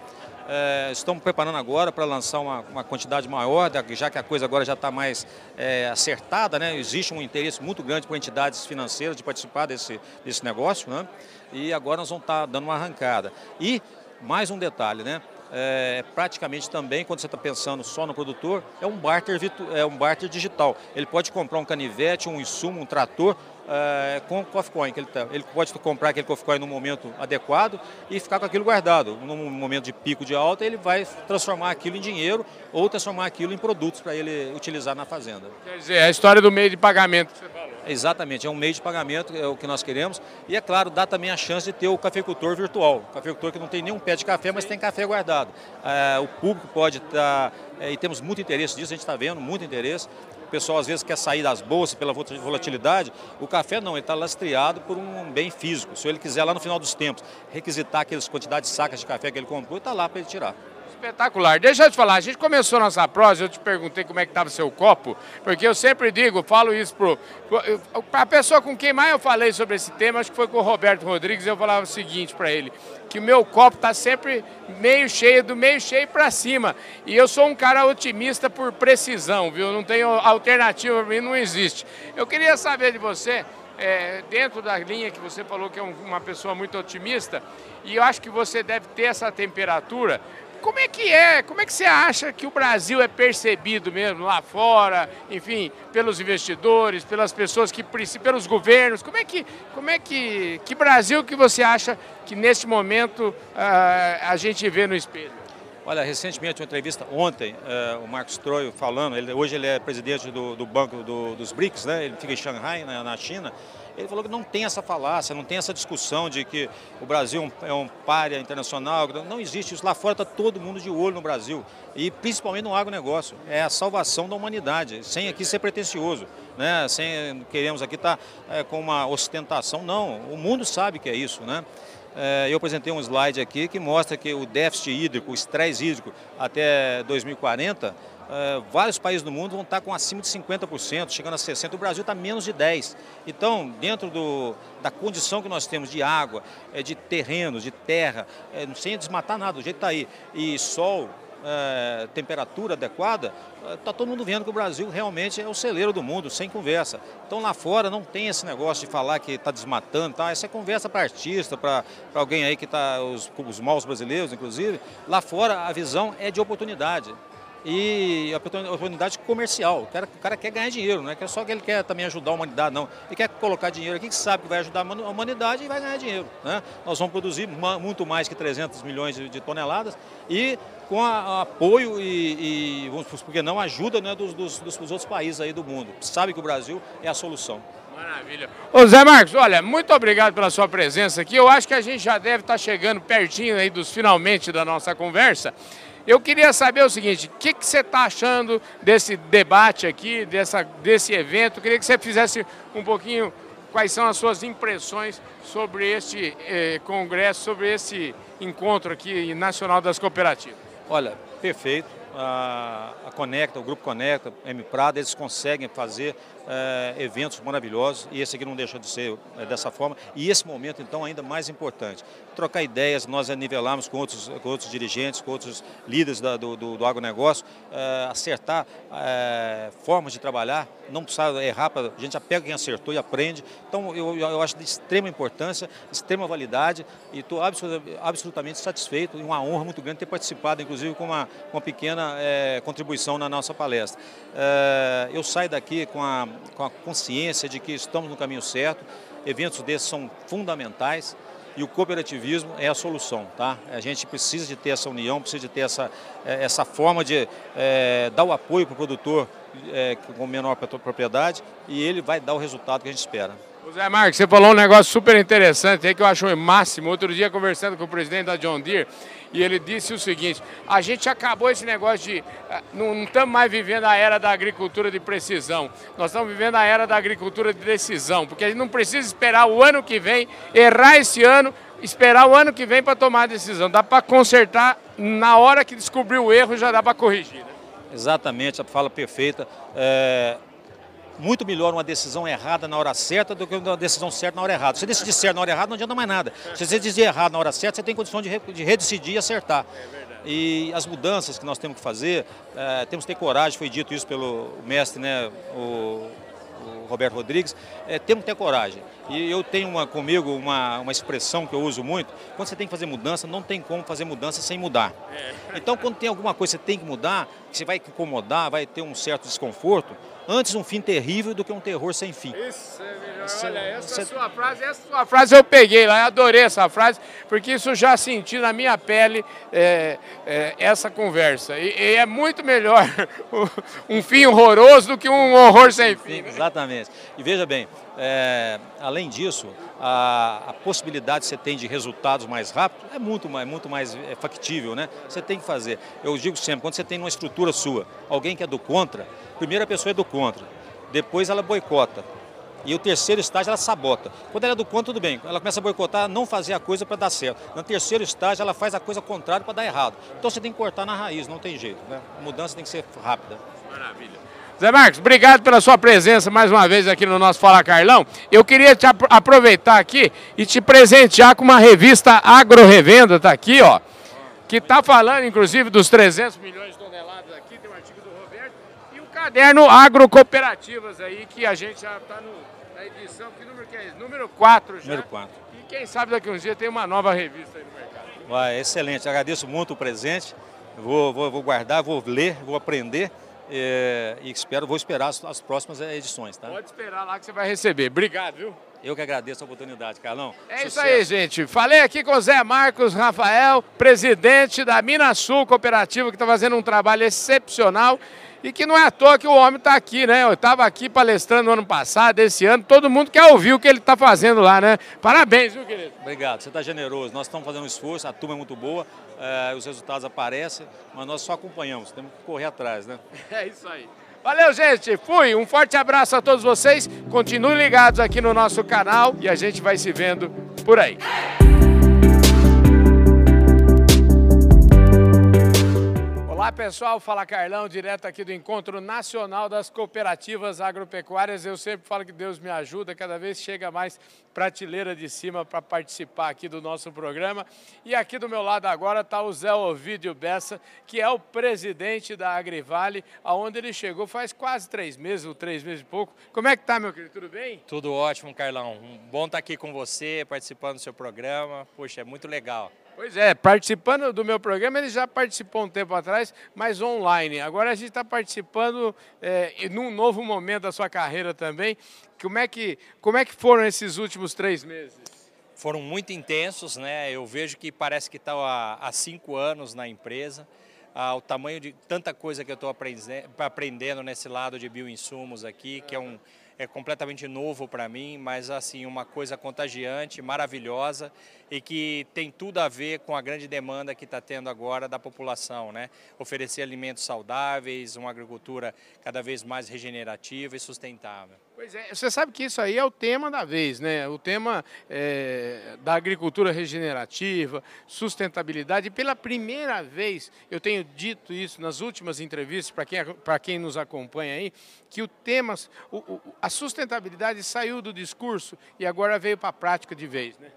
É, estamos preparando agora para lançar uma, uma, quantidade maior, já que a coisa agora já está mais é, acertada, né? existe um interesse muito grande por entidades financeiras de participar desse, desse negócio, né? e agora nós vamos estar tá dando uma arrancada. E mais um detalhe, né? É, praticamente também, quando você está pensando só no produtor, é um barter, é um barter digital. Ele pode comprar um canivete, um insumo, um trator, é, com Coffee Coin. Que ele, tá, ele pode comprar aquele Coffee Coin no momento adequado e ficar com aquilo guardado. Num momento de pico de alta, ele vai transformar aquilo em dinheiro ou transformar aquilo em produtos para ele utilizar na fazenda. Quer dizer, é a história do meio de pagamento que você falou. Exatamente, é um meio de pagamento, é o que nós queremos. E é claro, dá também a chance de ter o cafeicultor virtual. O cafeicultor que não tem nenhum pé de café, mas tem café guardado. É, o público pode estar, tá, é, e temos muito interesse disso, a gente está vendo, muito interesse. Pessoal às vezes quer sair das bolsas pela volatilidade. O café não, ele está lastreado por um bem físico. Se ele quiser lá no final dos tempos requisitar aquelas quantidades de sacas de café que ele comprou, está lá para ele tirar. Espetacular. Deixa eu te falar, a gente começou nossa prosa, eu te perguntei como é que estava seu copo, porque eu sempre digo, falo isso pro, a pessoa com quem mais eu falei sobre esse tema, acho que foi com o Roberto Rodrigues, eu falava o seguinte para ele, que o meu copo está sempre meio cheio, do meio cheio para cima. E eu sou um cara otimista por precisão, viu? Não tenho alternativa para mim, não existe. Eu queria saber de você, é, dentro da linha que você falou que é um, uma pessoa muito otimista, e eu acho que você deve ter essa temperatura como é que é? Como é que você acha que o Brasil é percebido mesmo lá fora, enfim, pelos investidores, pelas pessoas que pelos governos? Como é que, como é que, que Brasil que você acha que neste momento uh, a gente vê no espelho? Olha, recentemente, uma entrevista ontem, é, o Marcos Troio falando, ele, hoje ele é presidente do, do Banco do, dos BRICS, né? ele fica em Xangai, na, na China, ele falou que não tem essa falácia, não tem essa discussão de que o Brasil é um párea internacional. Não existe isso. Lá fora está todo mundo de olho no Brasil. E principalmente no agronegócio. É a salvação da humanidade, sem aqui ser pretencioso. Né? Sem queremos aqui estar tá, é, com uma ostentação. Não, o mundo sabe que é isso. Né? É, eu apresentei um slide aqui que mostra que o déficit hídrico, o estresse hídrico até 2040 Uh, vários países do mundo vão estar com acima de 50%, chegando a 60%. O Brasil está menos de 10%. Então, dentro do, da condição que nós temos de água, é, de terrenos, de terra, é, sem desmatar nada, do jeito que está aí, e sol, é, temperatura adequada, está todo mundo vendo que o Brasil realmente é o celeiro do mundo, sem conversa. Então lá fora não tem esse negócio de falar que está desmatando, tá? essa é conversa para artista, para alguém aí que está, os, os maus brasileiros inclusive. Lá fora a visão é de oportunidade e a oportunidade comercial. O cara, o cara quer ganhar dinheiro, não é só que ele quer também ajudar a humanidade, não. Ele quer colocar dinheiro aqui que sabe que vai ajudar a humanidade e vai ganhar dinheiro. Né? Nós vamos produzir muito mais que 300 milhões de toneladas e com a, apoio e, e, vamos, por que não, ajuda né, dos, dos, dos outros países aí do mundo. Sabe que o Brasil é a solução. Maravilha. Ô Zé Marcos, olha, muito obrigado pela sua presença aqui. Eu acho que a gente já deve estar chegando pertinho aí dos finalmente da nossa conversa. Eu queria saber o seguinte, o que, que você está achando desse debate aqui, dessa, desse evento? Eu queria que você fizesse um pouquinho quais são as suas impressões sobre este eh, congresso, sobre esse encontro aqui nacional das cooperativas. Olha, perfeito. A, a Conecta, o Grupo Conecta, M Prada, eles conseguem fazer é, eventos maravilhosos e esse aqui não deixa de ser é, dessa forma. E esse momento, então, ainda mais importante. Trocar ideias, nós nivelamos com outros, com outros dirigentes, com outros líderes da, do, do, do agronegócio, é, acertar formas de trabalhar, não precisa errar, a gente já pega quem acertou e aprende. Então, eu, eu acho de extrema importância, extrema validade e estou absolutamente satisfeito e uma honra muito grande ter participado, inclusive, com uma, uma pequena contribuição na nossa palestra. eu saio daqui com a com a consciência de que estamos no caminho certo. Eventos desses são fundamentais e o cooperativismo é a solução, tá? A gente precisa de ter essa união, precisa de ter essa, é, essa forma de é, dar o apoio para o produtor é, com menor propriedade e ele vai dar o resultado que a gente espera. Zé Marcos, você falou um negócio super interessante aí que eu acho o máximo. Outro dia, conversando com o presidente da John Deere, e ele disse o seguinte: a gente acabou esse negócio de. Eh, não estamos mais vivendo a era da agricultura de precisão, nós estamos vivendo a era da agricultura de decisão, porque a gente não precisa esperar o ano que vem, errar esse ano, esperar o ano que vem para tomar a decisão. Dá para consertar na hora que descobrir o erro, já dá para corrigir. Né? Exatamente, a fala perfeita. É muito melhor uma decisão errada na hora certa do que uma decisão certa na hora errada. Se você decidir certo na hora errada, não adianta mais nada. Se você decidir errado na hora certa, você tem condição de, de redecidir e acertar. E as mudanças que nós temos que fazer, é, temos que ter coragem, foi dito isso pelo mestre, né, o, o Roberto Rodrigues, é, temos que ter coragem. E eu tenho uma, comigo uma, uma expressão que eu uso muito, quando você tem que fazer mudança, não tem como fazer mudança sem mudar. É. Então, quando tem alguma coisa que você tem que mudar, que você vai incomodar, vai ter um certo desconforto, antes um fim terrível do que um terror sem fim. Isso é Olha, essa você... sua frase, essa sua frase eu peguei lá, eu adorei essa frase, porque isso já senti na minha pele é, é, essa conversa. E, e, é muito melhor (laughs) um fim horroroso do que um horror sem fim. Né? Exatamente. E veja bem, é, além disso, a, a, possibilidade que você tem de resultados mais rápidos é muito mais, muito mais é, factível, né? Você tem que fazer. Eu digo sempre, quando você tem uma estrutura sua, alguém que é do contra, primeiro a pessoa é do contra, depois ela boicota. E o terceiro estágio ela sabota. Quando ela é do contra, tudo bem. Ela começa a boicotar, não fazer a coisa para dar certo. No terceiro estágio, ela faz a coisa contrária para dar errado. Então você tem que cortar na raiz, não tem jeito. Né? A mudança tem que ser rápida. Maravilha. Zé Marcos, obrigado pela sua presença mais uma vez aqui no nosso Fala Carlão. Eu queria te aproveitar aqui e te presentear com uma revista Agro Revenda, tá aqui, ó, que está falando inclusive dos 300 milhões de toneladas aqui, tem um artigo do Roberto, e o caderno Agro Cooperativas aí, que a gente já está na edição, que número que é esse? Número 4 já. Número 4. E quem sabe daqui uns dias tem uma nova revista aí no mercado. Vai, excelente, agradeço muito o presente, vou, vou, vou guardar, vou ler, vou aprender. É, e espero, vou esperar as, as próximas edições, tá? Pode esperar lá que você vai receber. Obrigado, viu? Eu que agradeço a oportunidade, Carlão. É Sucesso. isso aí, gente. Falei aqui com o Zé Marcos Rafael, presidente da Minasul Cooperativa, que está fazendo um trabalho excepcional e que não é à toa que o homem está aqui, né? Eu estava aqui palestrando no ano passado, esse ano, todo mundo quer ouvir o que ele está fazendo lá, né? Parabéns, viu, querido? Obrigado, você está generoso. Nós estamos fazendo um esforço, a turma é muito boa, é, os resultados aparecem, mas nós só acompanhamos, temos que correr atrás, né? (laughs) É isso aí. Valeu, gente. Fui. Um forte abraço a todos vocês. Continuem ligados aqui no nosso canal e a gente vai se vendo por aí. Olá pessoal, fala Carlão, direto aqui do Encontro Nacional das Cooperativas Agropecuárias. Eu sempre falo que Deus me ajuda, cada vez chega mais prateleira de cima para participar aqui do nosso programa. E aqui do meu lado agora está o Zé Ovidio Bessa, que é o presidente da Agrivale, aonde ele chegou faz quase três meses, ou três meses e pouco. Como é que tá, meu querido? Tudo bem? Tudo ótimo, Carlão. Bom estar aqui com você, participando do seu programa. Poxa, é muito legal. Pois é, participando do meu programa, ele já participou um tempo atrás, mas online. Agora a gente está participando é, num novo momento da sua carreira também. Como é, que, como é que foram esses últimos três meses? Foram muito intensos, né? Eu vejo que parece que está há, há cinco anos na empresa. Ah, o tamanho de tanta coisa que eu estou aprendendo nesse lado de bioinsumos aqui, que é um, é completamente novo para mim, mas assim, uma coisa contagiante, maravilhosa e que tem tudo a ver com a grande demanda que está tendo agora da população, né? Oferecer alimentos saudáveis, uma agricultura cada vez mais regenerativa e sustentável. Pois é, você sabe que isso aí é o tema da vez, né? O tema é, da agricultura regenerativa, sustentabilidade. Pela primeira vez, eu tenho dito isso nas últimas entrevistas, para quem, quem nos acompanha aí, que o tema, o, o, a sustentabilidade saiu do discurso e agora veio para a prática de vez, né?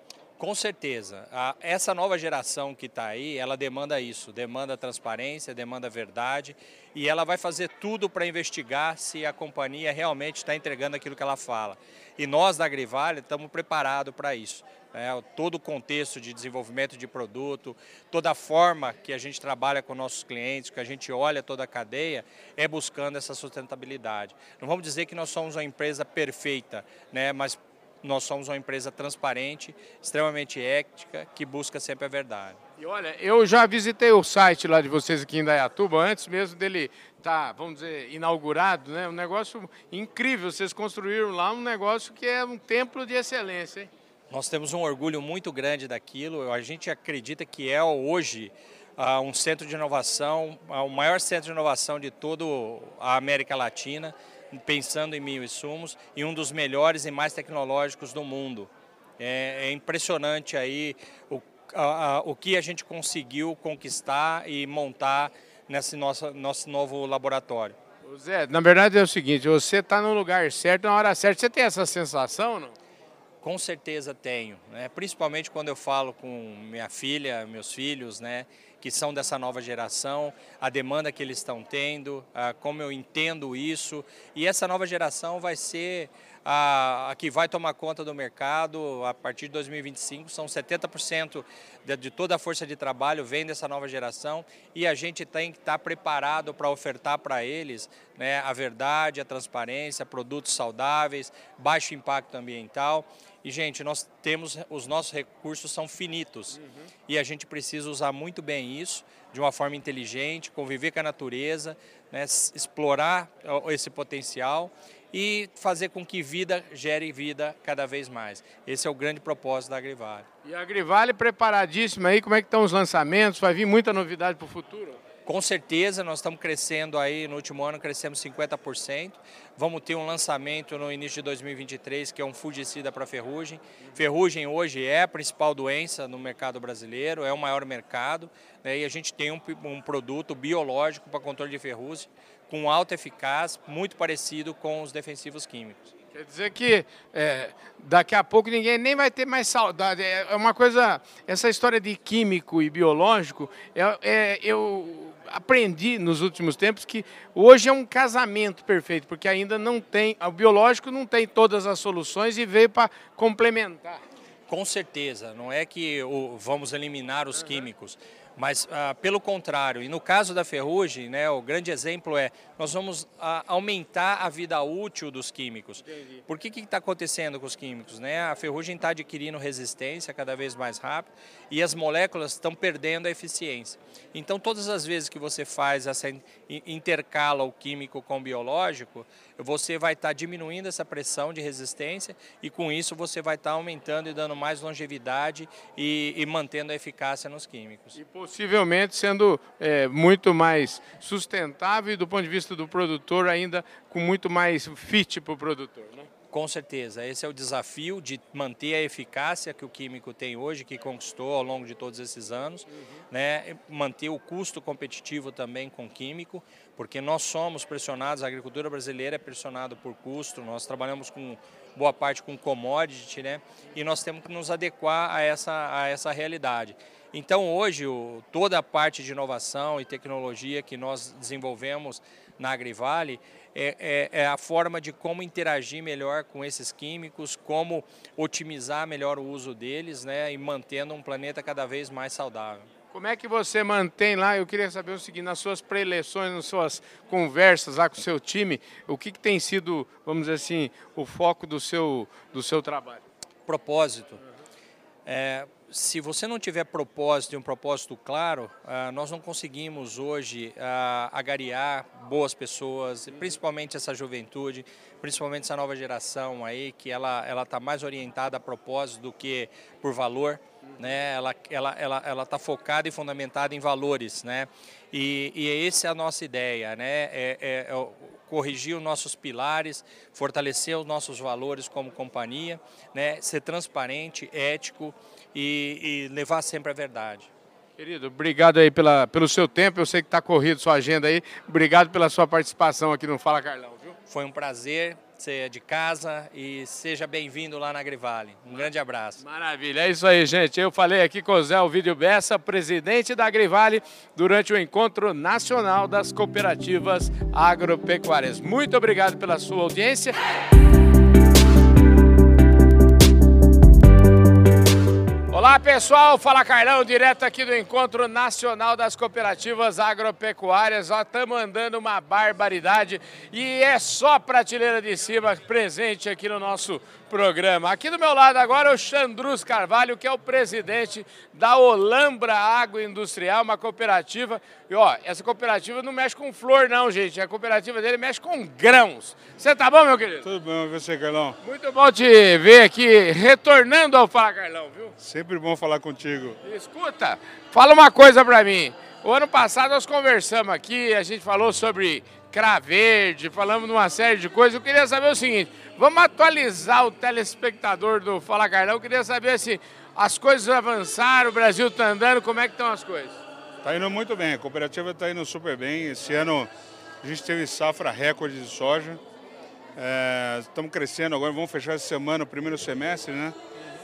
Com certeza. A, essa nova geração que está aí, ela demanda isso, demanda transparência, demanda verdade e ela vai fazer tudo para investigar se a companhia realmente está entregando aquilo que ela fala. E nós da Agrivale estamos preparados para isso. É, todo o contexto de desenvolvimento de produto, toda a forma que a gente trabalha com nossos clientes, que a gente olha toda a cadeia, é buscando essa sustentabilidade. Não vamos dizer que nós somos uma empresa perfeita, né, mas nós somos uma empresa transparente, extremamente ética, que busca sempre a verdade. E olha, eu já visitei o site lá de vocês aqui em Dayatuba, antes mesmo dele estar, tá, vamos dizer, inaugurado, né? Um negócio incrível, vocês construíram lá um negócio que é um templo de excelência, hein? Nós temos um orgulho muito grande daquilo, a gente acredita que é hoje uh, um centro de inovação, uh, o maior centro de inovação de toda a América Latina, pensando em mil insumos e um dos melhores e mais tecnológicos do mundo. É, é impressionante aí o, a, a, o que a gente conseguiu conquistar e montar nesse nosso, nosso novo laboratório. Zé, na verdade é o seguinte, você está no lugar certo na hora certa. Você tem essa sensação, não? Com certeza tenho, né? principalmente quando eu falo com minha filha, meus filhos, né? Que são dessa nova geração, a demanda que eles estão tendo, como eu entendo isso. E essa nova geração vai ser a, que vai tomar conta do mercado a partir de 2025. São 70% de, toda a força de trabalho vem dessa nova geração e a gente tem que estar preparado para ofertar para eles né, a verdade, a transparência, produtos saudáveis, baixo impacto ambiental. E, gente, nós temos, os nossos recursos são finitos uhum. e a gente precisa usar muito bem isso, de uma forma inteligente, conviver com a natureza, né, explorar esse potencial e fazer com que vida gere vida cada vez mais. Esse é o grande propósito da Agrivale. E a Agrivale preparadíssima aí, como é que estão os lançamentos? Vai vir muita novidade para o futuro? Com certeza, nós estamos crescendo aí, no último ano crescemos 50%. Vamos ter um lançamento no início de 2023, que é um fungicida para ferrugem. Ferrugem hoje é a principal doença no mercado brasileiro, é o maior mercado, né, e a gente tem um, um produto biológico para controle de ferrugem, com alta eficácia, muito parecido com os defensivos químicos. Quer dizer que é, daqui a pouco ninguém nem vai ter mais saudade. É, é uma coisa, essa história de químico e biológico, é, é, eu aprendi nos últimos tempos que hoje é um casamento perfeito, porque ainda não tem, o biológico não tem todas as soluções e veio para complementar. Com certeza, não é que vamos eliminar os uhum. químicos, Mas, ah, pelo contrário, e no caso da ferrugem, né, o grande exemplo é nós vamos ah, aumentar a vida útil dos químicos. Entendi. Por que está acontecendo com os químicos? Né? A ferrugem está adquirindo resistência cada vez mais rápido e as moléculas estão perdendo a eficiência. Então, todas as vezes que você faz essa intercala o químico com o biológico, você vai estar tá diminuindo essa pressão de resistência e com isso você vai estar tá aumentando e dando mais longevidade e, e mantendo a eficácia nos químicos. E possivelmente sendo é, muito mais sustentável e do ponto de vista do produtor ainda com muito mais fit para o produtor, né? Com certeza, esse é o desafio de manter a eficácia que o químico tem hoje, que conquistou ao longo de todos esses anos, uhum. né? manter o custo competitivo também com o químico, porque nós somos pressionados, a agricultura brasileira é pressionada por custo, nós trabalhamos com boa parte com commodity, né? e nós temos que nos adequar a essa, a essa realidade. Então hoje o, toda a parte de inovação e tecnologia que nós desenvolvemos na Agrivale é, é, é, a forma de como interagir melhor com esses químicos, como otimizar melhor o uso deles né, e mantendo um planeta cada vez mais saudável. Como é que você mantém lá? Eu queria saber o seguinte: nas suas preleções, nas suas conversas lá com o seu time, o que, que tem sido, vamos dizer assim, o foco do seu, do seu trabalho? Propósito. É, se você não tiver propósito e um propósito claro, uh, nós não conseguimos hoje uh, agariar boas pessoas, principalmente essa juventude, principalmente essa nova geração aí, que ela ela está mais orientada a propósito do que por valor, né? Ela ela ela ela está focada e fundamentada em valores, né? E, e essa é a nossa ideia, né? É, é, é corrigir os nossos pilares, fortalecer os nossos valores como companhia, né? Ser transparente, ético e, e levar sempre a verdade. Querido, obrigado aí pela, pelo seu tempo. Eu sei que está corrido sua agenda aí. Obrigado pela sua participação aqui no Fala Carlão? Foi um prazer ser de casa e seja bem-vindo lá na Agrivale. Um grande abraço. Maravilha, é isso aí, gente. Eu falei aqui com o Zé Ovidio Bessa, presidente da Agrivale, durante o Encontro Nacional das Cooperativas Agropecuárias. Muito obrigado pela sua audiência. Olá pessoal, fala Carlão, direto aqui do Encontro Nacional das Cooperativas Agropecuárias. Ó, estamos andando uma barbaridade e é só prateleira de cima presente aqui no nosso programa. Aqui do meu lado agora o Xandrus Carvalho, que é o presidente da Olambra Agroindustrial, uma cooperativa. E ó, essa cooperativa não mexe com flor não, gente. A cooperativa dele mexe com grãos. Você tá bom, meu querido? Tudo bom, você, Carlão? Muito bom te ver aqui, retornando ao Fala Carlão, viu? Sempre bom falar contigo. Escuta, fala uma coisa para mim. O ano passado nós conversamos aqui, a gente falou sobre Craverde, falamos de uma série de coisas. Eu queria saber o seguinte: vamos atualizar o telespectador do Fala Carlão. Eu queria saber se as coisas avançaram, o Brasil está andando, como é que estão as coisas? Está indo muito bem, a cooperativa está indo super bem. Esse ano a gente teve safra recorde de soja. É, estamos crescendo agora, vamos fechar essa semana o primeiro semestre, né?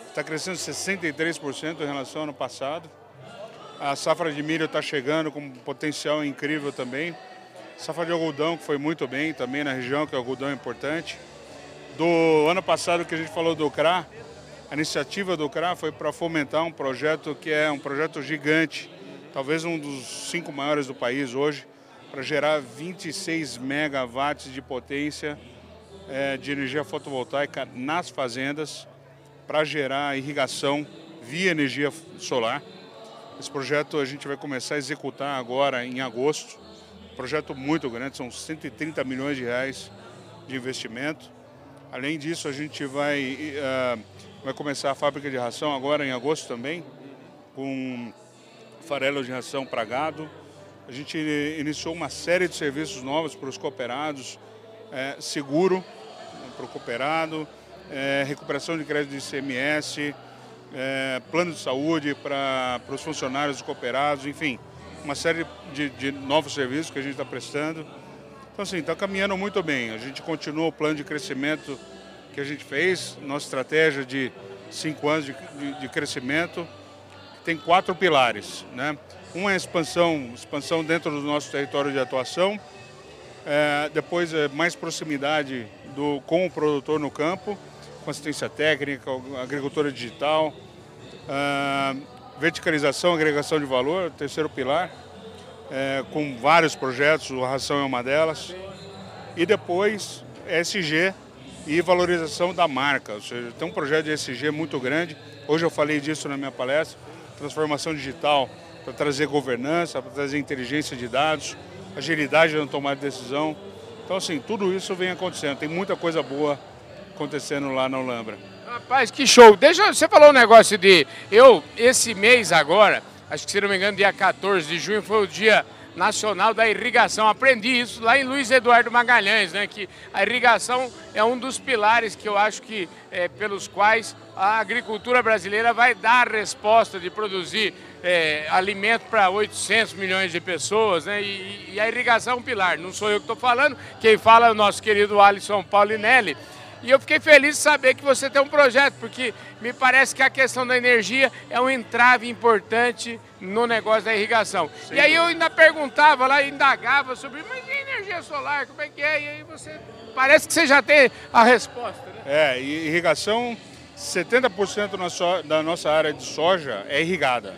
Está crescendo 63% em relação ao ano passado. A safra de milho está chegando com um potencial incrível também. Safra de algodão, que foi muito bem também na região, que o algodão é importante. Do ano passado que a gente falou do CRA, a iniciativa do CRA foi para fomentar um projeto que é um projeto gigante, talvez um dos cinco maiores do país hoje, para gerar 26 megawatts de potência é, de energia fotovoltaica nas fazendas, para gerar irrigação via energia solar. Esse projeto a gente vai começar a executar agora em agosto projeto muito grande, são 130 milhões de reais de investimento. Além disso, a gente vai, uh, vai começar a fábrica de ração agora em agosto também, com farelo de ração para gado. A gente iniciou uma série de serviços novos para os cooperados, é, seguro né, para o cooperado, é, recuperação de crédito de ICMS, é, plano de saúde para, para os funcionários dos cooperados, enfim uma série de, de novos serviços que a gente está prestando. Então, assim, está caminhando muito bem. A gente continua o plano de crescimento que a gente fez, nossa estratégia de cinco anos de, de, de crescimento, tem quatro pilares. Né? Um é expansão, expansão dentro do nosso território de atuação, é, depois é mais proximidade do, com o produtor no campo, com assistência técnica, agricultura digital, é, verticalização, agregação de valor, terceiro pilar, é, com vários projetos, o Ração é uma delas. E depois, SG e valorização da marca. Ou seja, tem um projeto de SG muito grande. Hoje eu falei disso na minha palestra. Transformação digital para trazer governança, para trazer inteligência de dados, agilidade na tomada de decisão. Então, assim, tudo isso vem acontecendo. Tem muita coisa boa acontecendo lá na Olambra. Rapaz, que show. Deixa, você falou um negócio de... Eu, esse mês agora, acho que se não me engano, dia 14 de junho, foi o dia nacional da irrigação. Aprendi isso lá em Luiz Eduardo Magalhães, né? Que a irrigação é um dos pilares que eu acho que é, pelos quais a agricultura brasileira vai dar resposta de produzir é, alimento para 800 milhões de pessoas, né? E, e, a irrigação é um pilar. Não sou eu que estou falando, quem fala é o nosso querido Alisson Paulinelli. E eu fiquei feliz de saber que você tem um projeto, porque me parece que a questão da energia é um entrave importante no negócio da irrigação. Sim. E aí eu ainda perguntava lá, indagava sobre, mas e energia solar, como é que é? E aí você, parece que você já tem a resposta, né? É, irrigação, 70% da nossa área de soja é irrigada.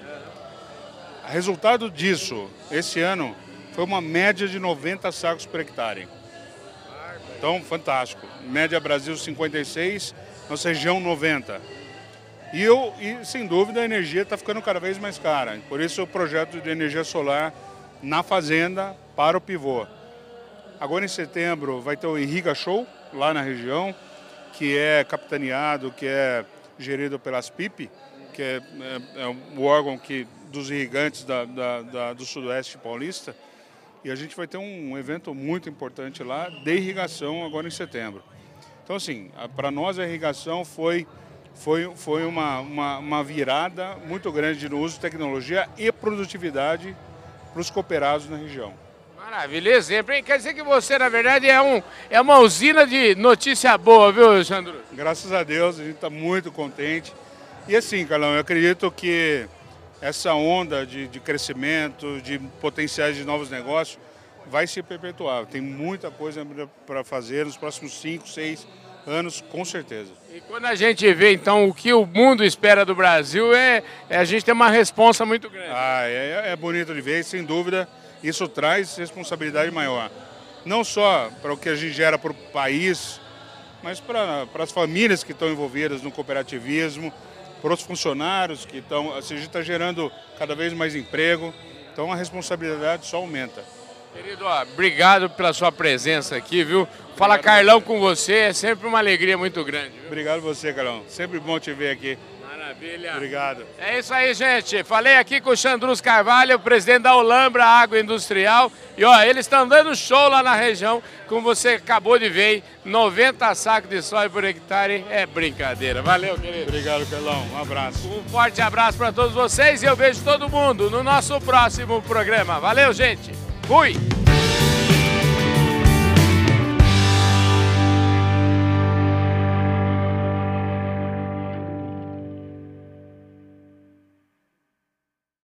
Resultado disso, esse ano, foi uma média de 90 sacos por hectare. Então, fantástico. Média Brasil 56, nossa região 90. E, eu, e sem dúvida a energia está ficando cada vez mais cara. Por isso o projeto de energia solar na fazenda para o pivô. Agora em setembro vai ter o Irriga Show lá na região, que é capitaneado, que é gerido pelas PIP, que é, é, é o órgão que, dos irrigantes da, da, da, do Sudoeste Paulista. E a gente vai ter um evento muito importante lá de irrigação agora em setembro. Então, assim, para nós a irrigação foi, foi, foi uma, uma, uma, virada muito grande no uso de tecnologia e produtividade para os cooperados na região. Maravilha, exemplo, hein? Quer dizer que você, na verdade, é, um, é uma usina de notícia boa, viu, Sandro? Graças a Deus, a gente está muito contente. E assim, Carlão, eu acredito que essa onda de, de crescimento, de potenciais de novos negócios, vai se perpetuar. Tem muita coisa para fazer nos próximos 5, 6 anos, com certeza. E quando a gente vê, então, o que o mundo espera do Brasil, é, é a gente tem uma responsa muito grande. Ah, é, é bonito de ver, sem dúvida, isso traz responsabilidade maior. Não só para o que a gente gera para o país, mas para, para as famílias que estão envolvidas no cooperativismo, para os funcionários que estão. A gente está gerando cada vez mais emprego, então a responsabilidade só aumenta. Querido, ó, obrigado pela sua presença aqui, viu? Fala Carlão com você, é sempre uma alegria muito grande. Viu? Obrigado você, Carlão. Sempre bom te ver aqui. Maravilha. Obrigado. É isso aí, gente. Falei aqui com o Xandrus Carvalho, presidente da Olambra Agroindustrial. E ó, eles estão dando show lá na região, como você acabou de ver, 90 sacos de soja por hectare é brincadeira. Valeu, querido. Obrigado, Carlão. Um abraço. Um forte abraço para todos vocês e eu vejo todo mundo no nosso próximo programa. Valeu, gente. Fui!